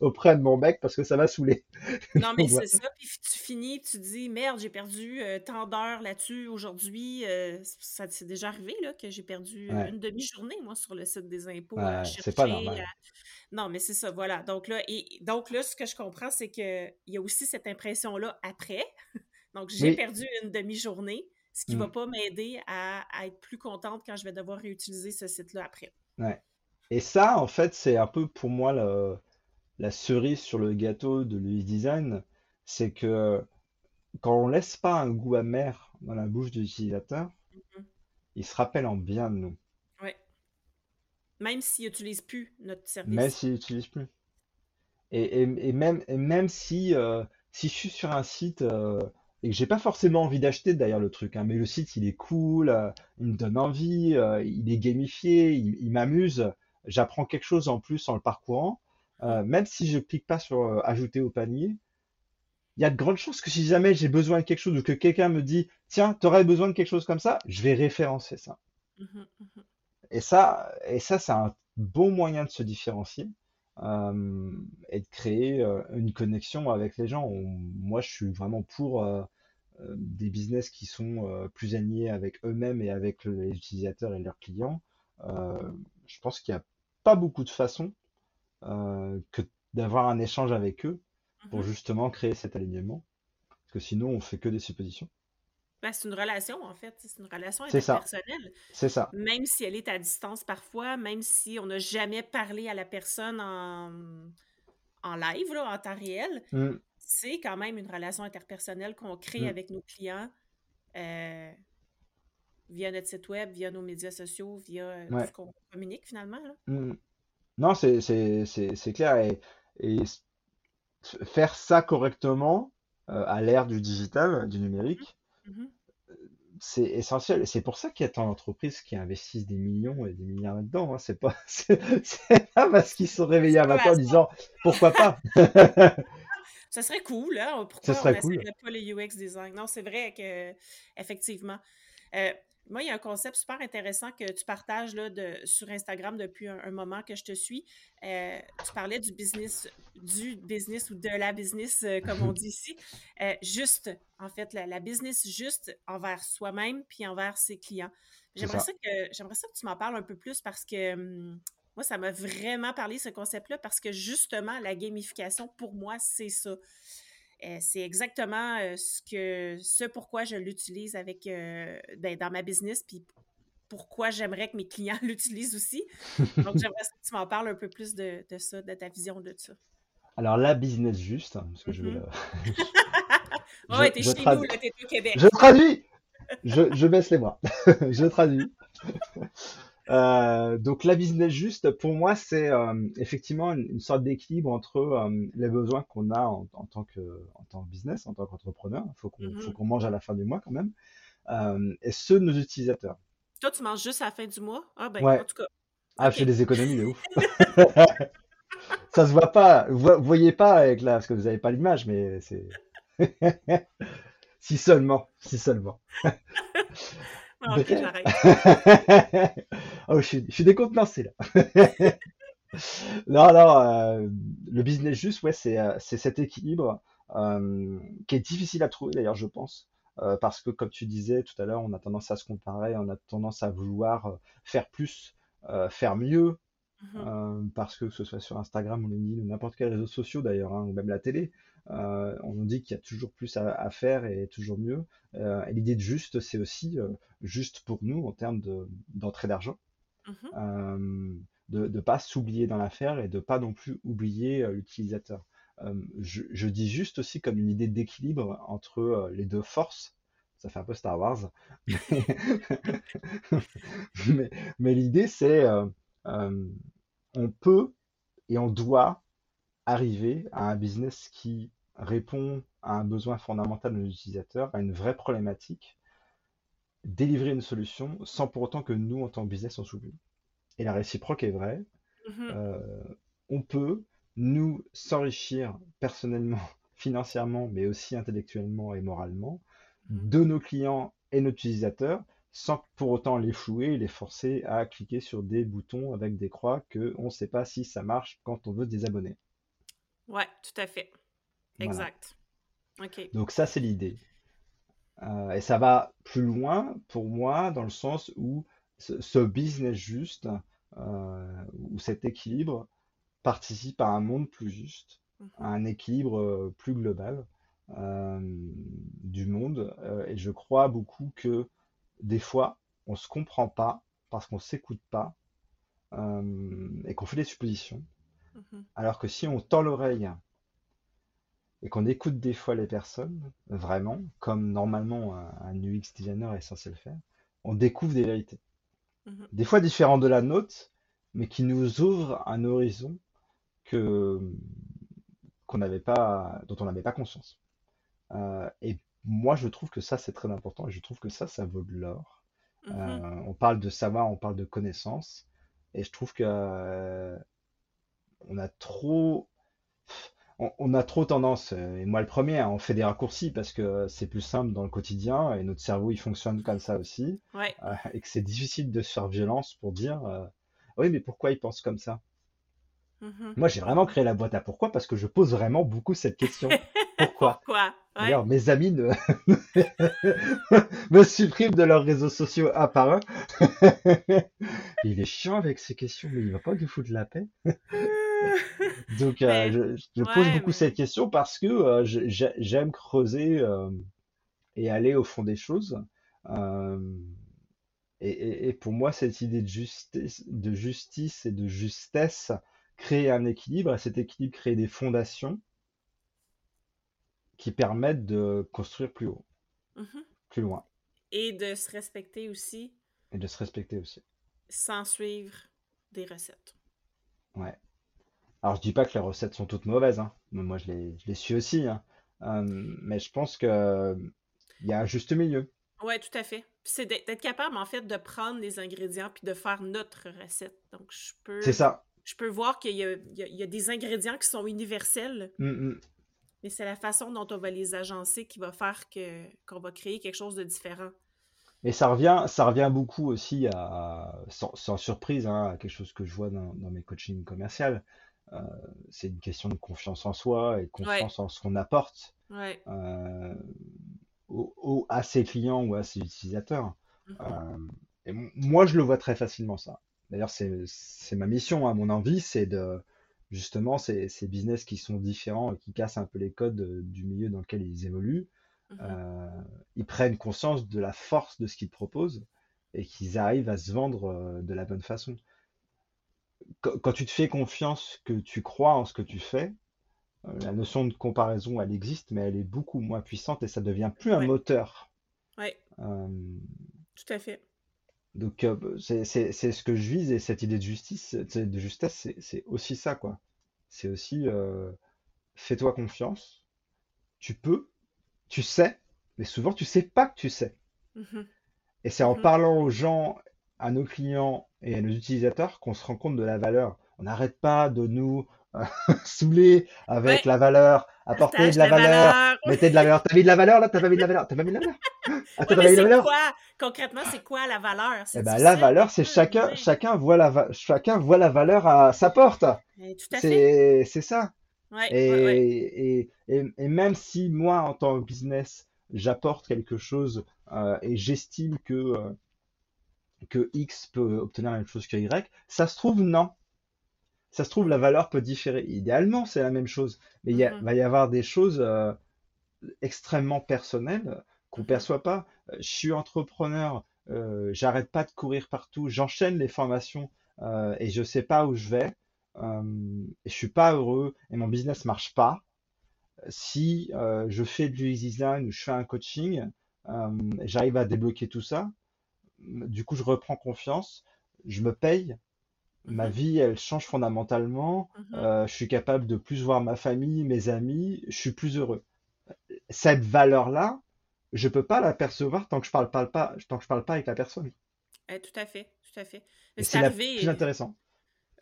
auprès de mon mec parce que ça m'a saoulé. <laughs> Non, mais c'est ça. Puis tu finis, tu dis merde, j'ai perdu tant d'heures là-dessus aujourd'hui. ça c'est déjà arrivé là, que j'ai perdu une demi-journée, moi, sur le site des impôts. c'est pas normal. Non, mais c'est ça, voilà. Donc là, et donc là, ce que je comprends, c'est qu'il y a aussi cette impression-là après. Donc, j'ai perdu une demi-journée ce qui ne va mm. pas m'aider à, être plus contente quand je vais devoir réutiliser ce site-là après. Ouais. Et ça, en fait, c'est un peu pour moi la cerise sur le gâteau de l'UX Design, c'est que quand on laisse pas un goût amer dans la bouche de l'utilisateur, mm-hmm. il se rappelle en bien de nous. Oui. Même s'il n'utilise plus notre service. Même s'il n'utilise plus. Et, même, même si, euh, si je suis sur un site euh, et que j'ai pas forcément envie d'acheter d'ailleurs le truc, hein, mais le site il est cool, euh, il me donne envie, euh, il est gamifié, il, m'amuse, j'apprends quelque chose en plus en le parcourant, euh, même si je clique pas sur ajouter au panier, il y a de grandes chances que si jamais j'ai besoin de quelque chose ou que quelqu'un me dit tiens, tu aurais besoin de quelque chose comme ça, je vais référencer ça. Mmh mmh et ça, et ça c'est un bon moyen de se différencier. Euh, et de créer euh, une connexion avec les gens. moi, je suis vraiment pour euh, des business qui sont plus alignés avec eux-mêmes et avec les utilisateurs et leurs clients. je pense qu'il n'y a pas beaucoup de façons que d'avoir un échange avec eux pour Mhm. justement créer cet alignement. Parce que sinon, on fait que des suppositions. Ben, c'est une relation, en fait. C'est une relation interpersonnelle. c'est ça. Même si elle est à distance parfois, même si on n'a jamais parlé à la personne en, en live, là, en temps réel, Mm, c'est quand même une relation interpersonnelle qu'on crée mm, avec nos clients euh, via notre site web, via nos médias sociaux, via euh, tout ce qu'on communique finalement. Là. mm. Non, c'est clair. Et, faire ça correctement euh, à l'ère du digital, du numérique, Mhm. c'est essentiel. C'est pour ça qu'il y a tant d'entreprises qui investissent des millions et des milliards là-dedans. hein. C'est pas, <laughs> c'est c'est pas parce qu'ils se sont réveillés un matin en disant pourquoi pas? <laughs> Ça serait cool, hein? Ce Pourquoi on serait cool. pas les UX design? Non, c'est vrai que effectivement. Euh, moi, il y a un concept super intéressant que tu partages là, de, sur Instagram depuis un, un moment que je te suis. Euh, tu parlais du business, du business ou de la business, euh, comme on <laughs> dit ici. Euh, juste, en fait, la, la business juste envers soi-même puis envers ses clients. J'aimerais ça. ça que j'aimerais ça que tu m'en parles un peu plus parce que hum, moi, ça m'a vraiment parlé ce concept-là parce que justement, la gamification, pour moi, c'est ça. Euh, c'est exactement euh, ce que ce pourquoi je l'utilise avec euh, ben, dans ma business, puis pourquoi j'aimerais que mes clients <laughs> l'utilisent aussi. Donc, <laughs> j'aimerais que tu m'en parles un peu plus de, de ça, de ta vision de ça. Alors la business juste, hein, parce que je vais, euh, <laughs> Ouais, t'es chez nous, là, t'es au Québec. je traduis, je, je baisse les bras, je traduis. Euh, donc la business juste, pour moi, c'est euh, effectivement une, une sorte d'équilibre entre euh, les besoins qu'on a en, en tant que en tant que business, en tant qu'entrepreneur. Il faut qu'on faut Mhm. qu'on mange à la fin du mois quand même, et ceux de nos utilisateurs. Toi, tu manges juste à la fin du mois? Ah ben, en Ouais. tout cas, Ah, je fais des économies de ouf. <laughs> <laughs> Ça se voit pas, vous, voyez pas avec la, parce que vous avez pas l'image, mais c'est <laughs> si seulement, si seulement. OK, Bref. j'arrête. <laughs> Oh, je suis, je suis décontenancé là. <laughs> Non, non, euh, le business juste, ouais, c'est euh, c'est cet équilibre euh, qui est difficile à trouver d'ailleurs, je pense, Euh, parce que comme tu disais tout à l'heure, on a tendance à se comparer, on a tendance à vouloir faire plus, faire mieux, euh, parce que que ce soit sur Instagram ou LinkedIn ou n'importe quel réseau social d'ailleurs, hein, ou même la télé, euh, on nous dit qu'il y a toujours plus à, à faire et toujours mieux. Euh, et l'idée de juste, c'est aussi euh, juste pour nous en termes de, d'entrée d'argent, Mhm. de ne pas s'oublier dans l'affaire et de pas non plus oublier l'utilisateur. Je, je dis juste aussi comme une idée d'équilibre entre les deux forces. Ça fait un peu Star Wars, <laughs> mais, mais, l'idée c'est on peut et on doit arriver à un business qui répond à un besoin fondamental de nos utilisateurs, à une vraie problématique, délivrer une solution sans pour autant que nous, en tant que business, on s'oublie. Et la réciproque est vraie. Mhm. Euh, on peut, nous, s'enrichir personnellement, <laughs> financièrement, mais aussi intellectuellement et moralement, Mhm. de nos clients et nos utilisateurs, sans pour autant les flouer, les forcer à cliquer sur des boutons avec des croix que on ne sait pas si ça marche quand on veut se désabonner. Ouais, tout à fait. Voilà. Exact. OK. Donc ça, c'est l'idée. Euh, et ça va plus loin pour moi dans le sens où ce, ce business juste, euh, ou cet équilibre, participe à un monde plus juste, à Mhm. un équilibre euh, plus global euh, du monde. Et je crois beaucoup que des fois, on se comprend pas parce qu'on s'écoute pas et qu'on fait des suppositions. Mhm. Alors que si on tend l'oreille et qu'on écoute des fois les personnes, vraiment, comme normalement un, un UX designer est censé le faire, on découvre des vérités. Mhm. Des fois différentes de la nôtre, mais qui nous ouvrent un horizon que qu'on n'avait pas, dont on n'avait pas conscience. Euh, et moi, je trouve que ça, c'est très important, et je trouve que ça, ça vaut de l'or. Mhm. Euh, on parle de savoir, on parle de connaissance, et je trouve que euh, on a trop, on, a trop tendance, euh, et moi le premier, hein, on fait des raccourcis parce que c'est plus simple dans le quotidien, et notre cerveau, il fonctionne comme ça aussi, Ouais. euh, et que c'est difficile de se faire violence pour dire, euh, oui, mais pourquoi il pense comme ça? Mhm. Moi, j'ai vraiment créé la boîte à pourquoi parce que je pose vraiment beaucoup cette question. <laughs> Pourquoi? Pourquoi? Ouais. D'ailleurs, mes amis ne... <laughs> me suppriment de leurs réseaux sociaux un par un. <laughs> Il est chiant avec ces questions, mais il va pas nous foutre la paix. <laughs> Donc, euh, je, pose beaucoup cette question parce que euh, j'aime creuser et aller au fond des choses. Et, pour moi, cette idée de justice, de justice et de justesse créer un équilibre, et cet équilibre crée des fondations qui permettent de construire plus haut, mm-hmm. plus loin. Et de se respecter aussi. Et de se respecter aussi. Sans suivre des recettes. Ouais. Alors, je dis pas que les recettes sont toutes mauvaises, hein. Moi, je les, je les suis aussi, hein. Euh, mais je pense que il y a un juste milieu. Oui, tout à fait. C'est d'être capable, en fait, de prendre les ingrédients puis de faire notre recette. Donc, je peux. C'est ça. Je peux voir qu'il y, y, a des ingrédients qui sont universels. Mm, mm. Mais c'est la façon dont on va les agencer qui va faire que qu'on va créer quelque chose de différent. Et ça revient, ça revient beaucoup aussi à, sans, surprise, hein, à quelque chose que je vois dans, mes coachings commerciaux. Euh, c'est une question de confiance en soi et de confiance en ce qu'on apporte euh, à ses clients ou à ses utilisateurs. Mhm. Euh, et moi, je le vois très facilement ça. D'ailleurs, c'est ma mission, hein. mon envie, c'est de justement ces, ces, business qui sont différents et qui cassent un peu les codes du milieu dans lequel ils évoluent, Mhm. Euh, ils prennent conscience de la force de ce qu'ils proposent et qu'ils arrivent à se vendre de la bonne façon. Quand, tu te fais confiance, que tu crois en ce que tu fais, euh, la notion de comparaison, elle existe, mais elle est beaucoup moins puissante et ça devient plus un moteur. Oui. Tout à fait. Donc c'est ce que je vise et cette idée de justice, de justesse, c'est aussi ça quoi. C'est aussi fais-toi confiance, tu peux, tu sais, mais souvent tu sais pas que tu sais. Mhm. Et c'est en mhm. parlant aux gens, à nos clients et à nos utilisateurs qu'on se rend compte de la valeur. On n'arrête pas de nous euh, <laughs> saouler avec la valeur, apporter de la, valeur, <laughs> mettez de la valeur. T'as mis de la valeur là? T'as pas mis de la valeur. T'as pas mis de la valeur? <laughs> Ah, pas mis de la valeur? quoi? Concrètement, c'est quoi la valeur? Eh ben, La valeur, c'est chacun, chacun, voit la chacun voit la valeur à sa porte. Eh, c'est ça. Et, Et, même si moi, en tant que business, j'apporte quelque chose euh, et j'estime que, euh, que X peut obtenir la même chose que Y, ça se trouve non. Ça se trouve, la valeur peut différer. Idéalement, c'est la même chose. Mais il mm-hmm. va y avoir des choses euh, extrêmement personnelles qu'on ne perçoit pas. Je suis entrepreneur, j'arrête pas de courir partout, j'enchaîne les formations et je sais pas où je vais euh, et je suis pas heureux et mon business marche pas, si euh, je fais du design ou je fais un coaching, euh, j'arrive à débloquer tout ça, du coup je reprends confiance, je me paye, ma mhm. vie elle change fondamentalement, mhm. je suis capable de plus voir ma famille, mes amis, je suis plus heureux. Cette valeur-là, je peux pas la percevoir tant que je parle pas, tant que je parle pas avec la personne. Eh, tout à fait, tout à fait. C'est plus intéressant.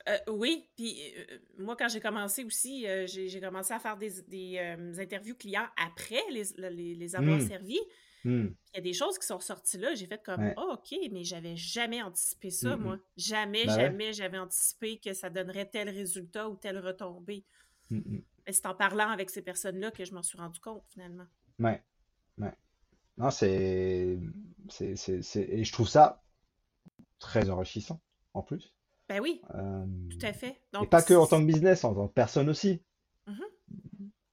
Euh, oui, puis euh, moi, quand j'ai commencé aussi, euh, j'ai commencé à faire des, interviews clients après les, les, avoir hmm. servis. Hmm. Il y a des choses qui sont sorties là. J'ai fait comme, oh, OK, mais j'avais jamais anticipé ça, hmm, moi. Jamais, ben jamais j'avais anticipé que ça donnerait tel résultat ou telle retombée. Mais c'est en parlant avec ces personnes-là que je m'en suis rendu compte, finalement. Ouais, ouais. Non, c'est. Et je trouve ça très enrichissant, en plus. Ben oui, tout à fait. et pas que en tant que business, en tant que personne aussi. Mhm.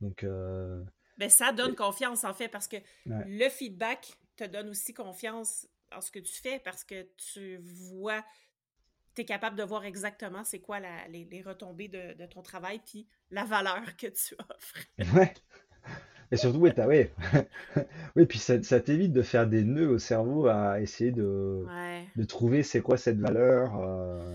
Donc. Euh, ben, ça donne confiance, en fait, parce que le feedback te donne aussi confiance en ce que tu fais, parce que tu vois, tu es capable de voir exactement c'est quoi les, retombées de, ton travail, puis la valeur que tu offres. <laughs> Ouais. Et surtout, <laughs> oui, puis ça, t'évite de faire des nœuds au cerveau à essayer de, de trouver c'est quoi cette valeur. Euh,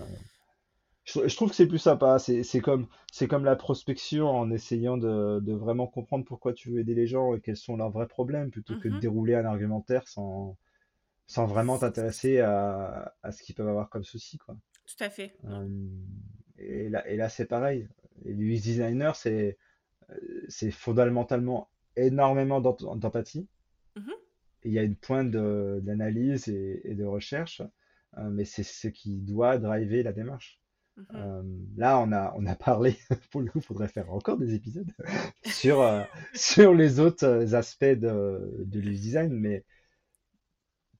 je, trouve que c'est plus sympa. C'est comme, comme la prospection en essayant de, vraiment comprendre pourquoi tu veux aider les gens et quels sont leurs vrais problèmes plutôt que de mhm. dérouler un argumentaire sans, sans vraiment t'intéresser à, ce qu'ils peuvent avoir comme souci. Quoi. Tout à fait. Euh, et là, et là c'est pareil. Les UX designers, c'est c'est fondamentalement énormément d'empathie. Mhm. Il y a une pointe d'analyse et, et, de recherche, euh, mais c'est ce qui doit driver la démarche. Mhm. Euh, là, on a, on a parlé, <laughs> pour le coup, il faudrait faire encore des épisodes <laughs> sur, euh, sur les autres aspects de, de design, mais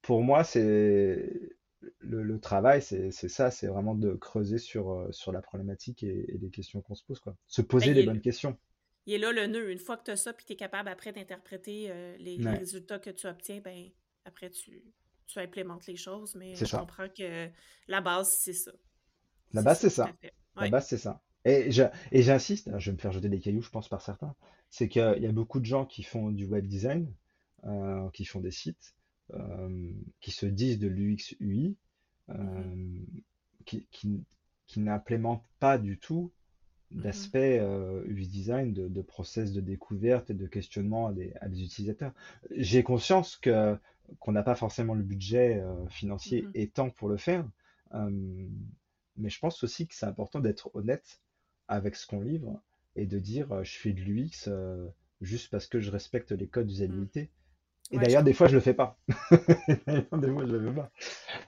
pour moi, c'est le, travail, c'est ça, c'est vraiment de creuser sur, euh, sur la problématique et, les questions qu'on se pose, quoi. Se poser ben, les bonnes questions. Il est là le nœud. Une fois que tu as ça, puis tu es capable après d'interpréter euh, les, résultats que tu obtiens, ben après tu, tu implémentes les choses, mais je comprends que la base, c'est ça. La base, c'est ça. La base, c'est ça. Et j'insiste, je vais me faire jeter des cailloux, je pense, par certains, c'est qu'il y a beaucoup de gens qui font du web design, euh, qui font des sites, euh, qui se disent de l'UX UI, euh, mhm. qui, qui, n'implémentent pas du tout mhm. d'aspect UX design, de, process de découverte et de questionnement à des, utilisateurs. J'ai conscience que qu'on n'a pas forcément le budget financier et temps pour le faire, mais je pense aussi que c'est important d'être honnête avec ce qu'on livre et de dire je fais de l'UX juste parce que je respecte les codes d'usabilité. Et d'ailleurs, des fois, je le fais pas. <laughs> des fois, je le fais pas.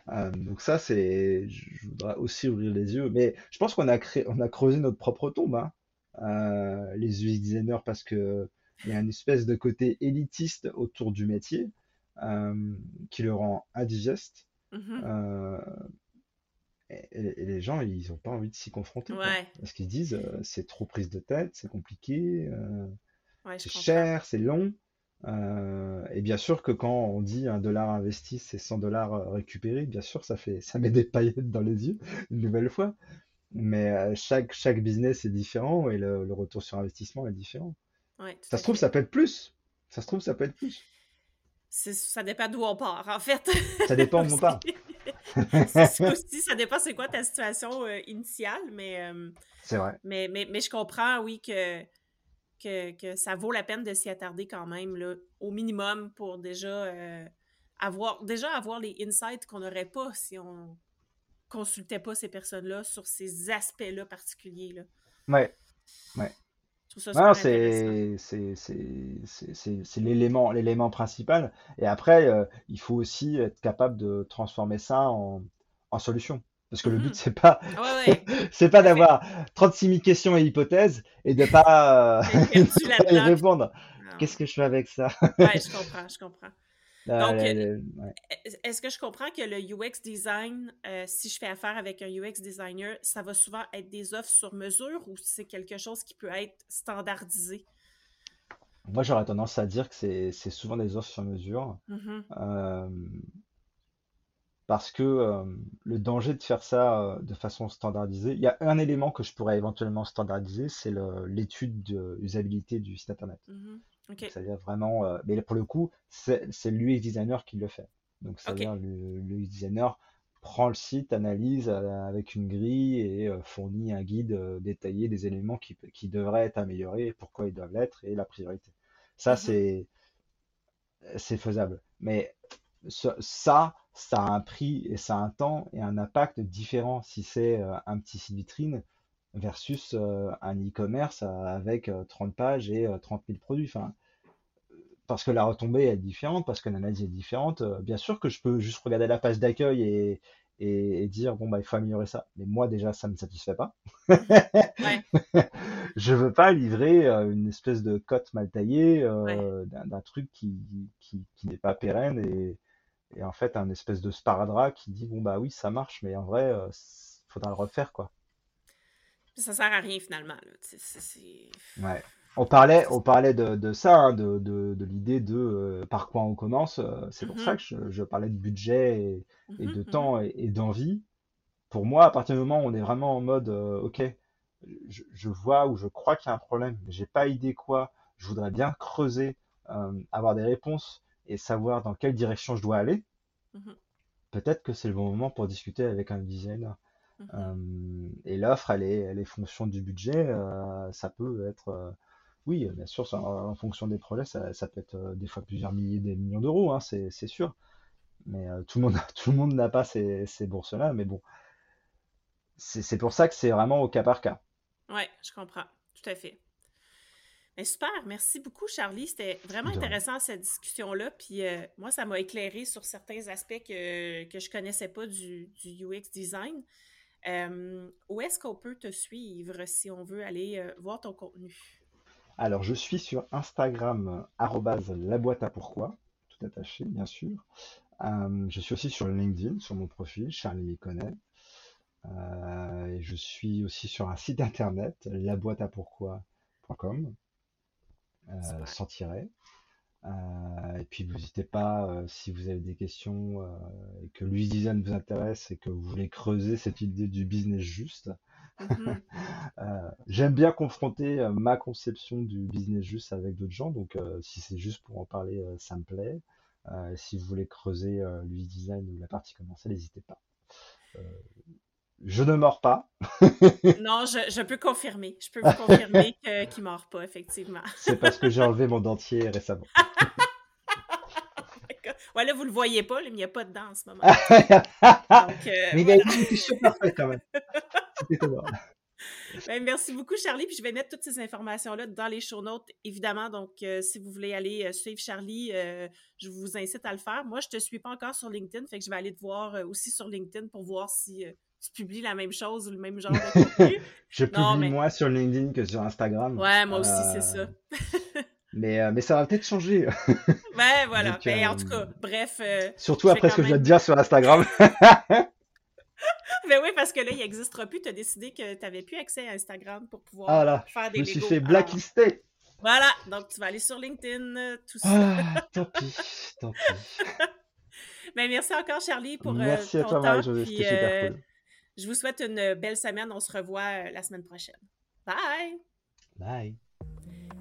Euh, donc ça, c'est, je voudrais aussi ouvrir les yeux. Mais je pense qu'on a créé, on a creusé notre propre tombe, hein. euh, les UX designers, parce que il y a une espèce de côté élitiste autour du métier euh, qui le rend indigeste. Mm-hmm. Et, les gens, ils n'ont pas envie de s'y confronter. parce qu'ils disent, c'est trop prise de tête, c'est compliqué, c'est cher, c'est long. Euh, et bien sûr que quand on dit un dollar investi, c'est 100 dollars euh, récupérés, bien sûr, ça fait, ça met des paillettes dans les yeux, une nouvelle fois. Mais euh, chaque, chaque business est différent et le, retour sur investissement est différent. ça se trouve, ça peut être plus. Ça se trouve, ça peut être plus. Ça dépend d'où on part, en fait. Ça dépend <laughs> d'où on part. <laughs> ça dépend c'est quoi ta situation initiale, mais. c'est vrai. Mais, mais, mais je comprends, oui, que que, ça vaut la peine de s'y attarder quand même, là, au minimum, pour déjà euh, avoir déjà avoir les insights qu'on n'aurait pas si on consultait pas ces personnes-là sur ces aspects-là particuliers. Là. Ouais. Ouais. C'est l'élément l'élément principal. Et après, euh, il faut aussi être capable de transformer ça en, en solution. Parce que le but, mmh. c'est pas, <laughs> c'est pas d'avoir 36 000 questions et hypothèses et de pas <laughs> y répondre. Qu'est-ce que je fais avec ça? ouais, je comprends, je comprends. Donc, euh, est-ce que je comprends que le UX design, euh, si je fais affaire avec un UX designer, ça va souvent être des offres sur mesure ou c'est quelque chose qui peut être standardisé? Moi, j'aurais tendance à dire que c'est souvent des offres sur mesure. Mmh euh, parce que le danger de faire ça de façon standardisée, il y a un élément que je pourrais éventuellement standardiser, c'est l'étude de usabilité du site internet. Mmh c'est-à-dire vraiment, euh, mais pour le coup, c'est l'UX designer qui le fait. Donc, c'est-à-dire le l'UX designer prend le site, analyse avec une grille et fournit un guide détaillé des éléments qui, qui devraient être améliorés, pourquoi ils doivent l'être et la priorité. Ça, mmh c'est faisable. Mais ça, ça a un prix et ça a un temps et un impact différent si c'est euh, un petit site vitrine versus euh, un e-commerce euh, avec 30 pages et 30 000 produits. Enfin, parce que la retombée est différente, parce que l'analyse est différente. bien sûr que je peux juste regarder la page d'accueil et, et, dire bon bah il faut améliorer ça. Mais moi déjà ça me satisfait pas. ouais. <laughs> je veux pas livrer une espèce de cote mal taillée d'un truc qui, qui, qui n'est pas pérenne et, et en fait un espèce de sparadrap qui dit bon bah oui ça marche mais en vrai il euh, faudra le refaire quoi ça sert à rien finalement ouais on parlait on parlait de, ça hein, de, de, l'idée de euh, par quoi on commence euh, c'est pour ça mm-hmm. que je, parlais de budget et, de mm-hmm, temps mm-hmm. et, d'envie pour moi à partir du moment où on est vraiment en mode ok je, je, vois ou je crois qu'il y a un problème mais j'ai pas idée quoi je voudrais bien creuser avoir des réponses et savoir dans quelle direction je dois aller, peut-être que c'est le bon moment pour discuter avec un designer. Mhm. Euh, et l'offre, elle est, elle est fonction du budget. Euh, ça peut être, euh, oui, bien sûr, en, fonction des projets, ça, peut être des fois plusieurs milliers, des millions d'euros, hein, c'est sûr. Mais tout le monde, <laughs> tout le monde n'a pas ces, ces bourses-là. Mais bon, c'est pour ça que c'est vraiment au cas par cas. Ouais, je comprends, tout à fait super, merci beaucoup, Charlie. C'était vraiment intéressant cette discussion-là. Puis euh, moi, ça m'a éclairé sur certains aspects que, que je connaissais pas du, UX design. Euh, où est-ce qu'on peut te suivre si on veut aller euh, voir ton contenu? Alors, je suis sur Instagram, la boîte à pourquoi, tout attaché, bien sûr. Euh, je suis aussi sur LinkedIn, sur mon profil, Charlie m'y connaît. Euh, et je suis aussi sur un site internet, laboîteapourquoi.com, euh, sans tirer. Euh, et puis, n'hésitez pas, euh, si vous avez des questions euh, et que l'UX Design vous intéresse et que vous voulez creuser cette idée du business juste. Mhm. <laughs> J'aime bien confronter ma conception du business juste avec d'autres gens, donc si c'est juste pour en parler, ça me plaît. si vous voulez creuser l'UX Design ou la partie commerciale, n'hésitez pas. Je ne mords pas. <laughs> non, je, peux confirmer. Je peux vous confirmer qu'il ne mord pas, effectivement. C'est parce que j'ai enlevé mon dentier récemment. <laughs> ouais, là, vous ne le voyez pas, mais il n'y a pas de dents en ce moment. <laughs> Donc, euh, mais il y a une discussion parfaite quand même. C'était <laughs> ben, merci beaucoup, Charlie. Puis je vais mettre toutes ces informations-là dans les show notes, évidemment. Donc, euh, si vous voulez aller euh, suivre Charlie, je vous incite à le faire. Moi, je ne te suis pas encore sur LinkedIn, fait que je vais aller te voir aussi sur LinkedIn pour voir si tu publies la même chose ou le même genre de <laughs> contenu. je publie moins sur LinkedIn que sur Instagram. Ouais, moi aussi, c'est ça. Euh, mais, euh, mais ça va peut-être changer. <laughs> ben voilà. Ben, en tout cas, bref. Euh, surtout après ce que je viens de dire sur Instagram. <laughs> <laughs> ben oui, parce que là, il n'existera plus. Tu as décidé que tu n'avais plus accès à Instagram pour pouvoir ah faire des Je me suis fait blacklister. Voilà, donc tu vas aller sur LinkedIn, tout ça. Ah, tant pis, tant pis. ben, merci encore, Charlie, pour merci ton à toi, temps. Marie, cool. Je vous souhaite une belle semaine. On se revoit euh, la semaine prochaine. Bye! Bye!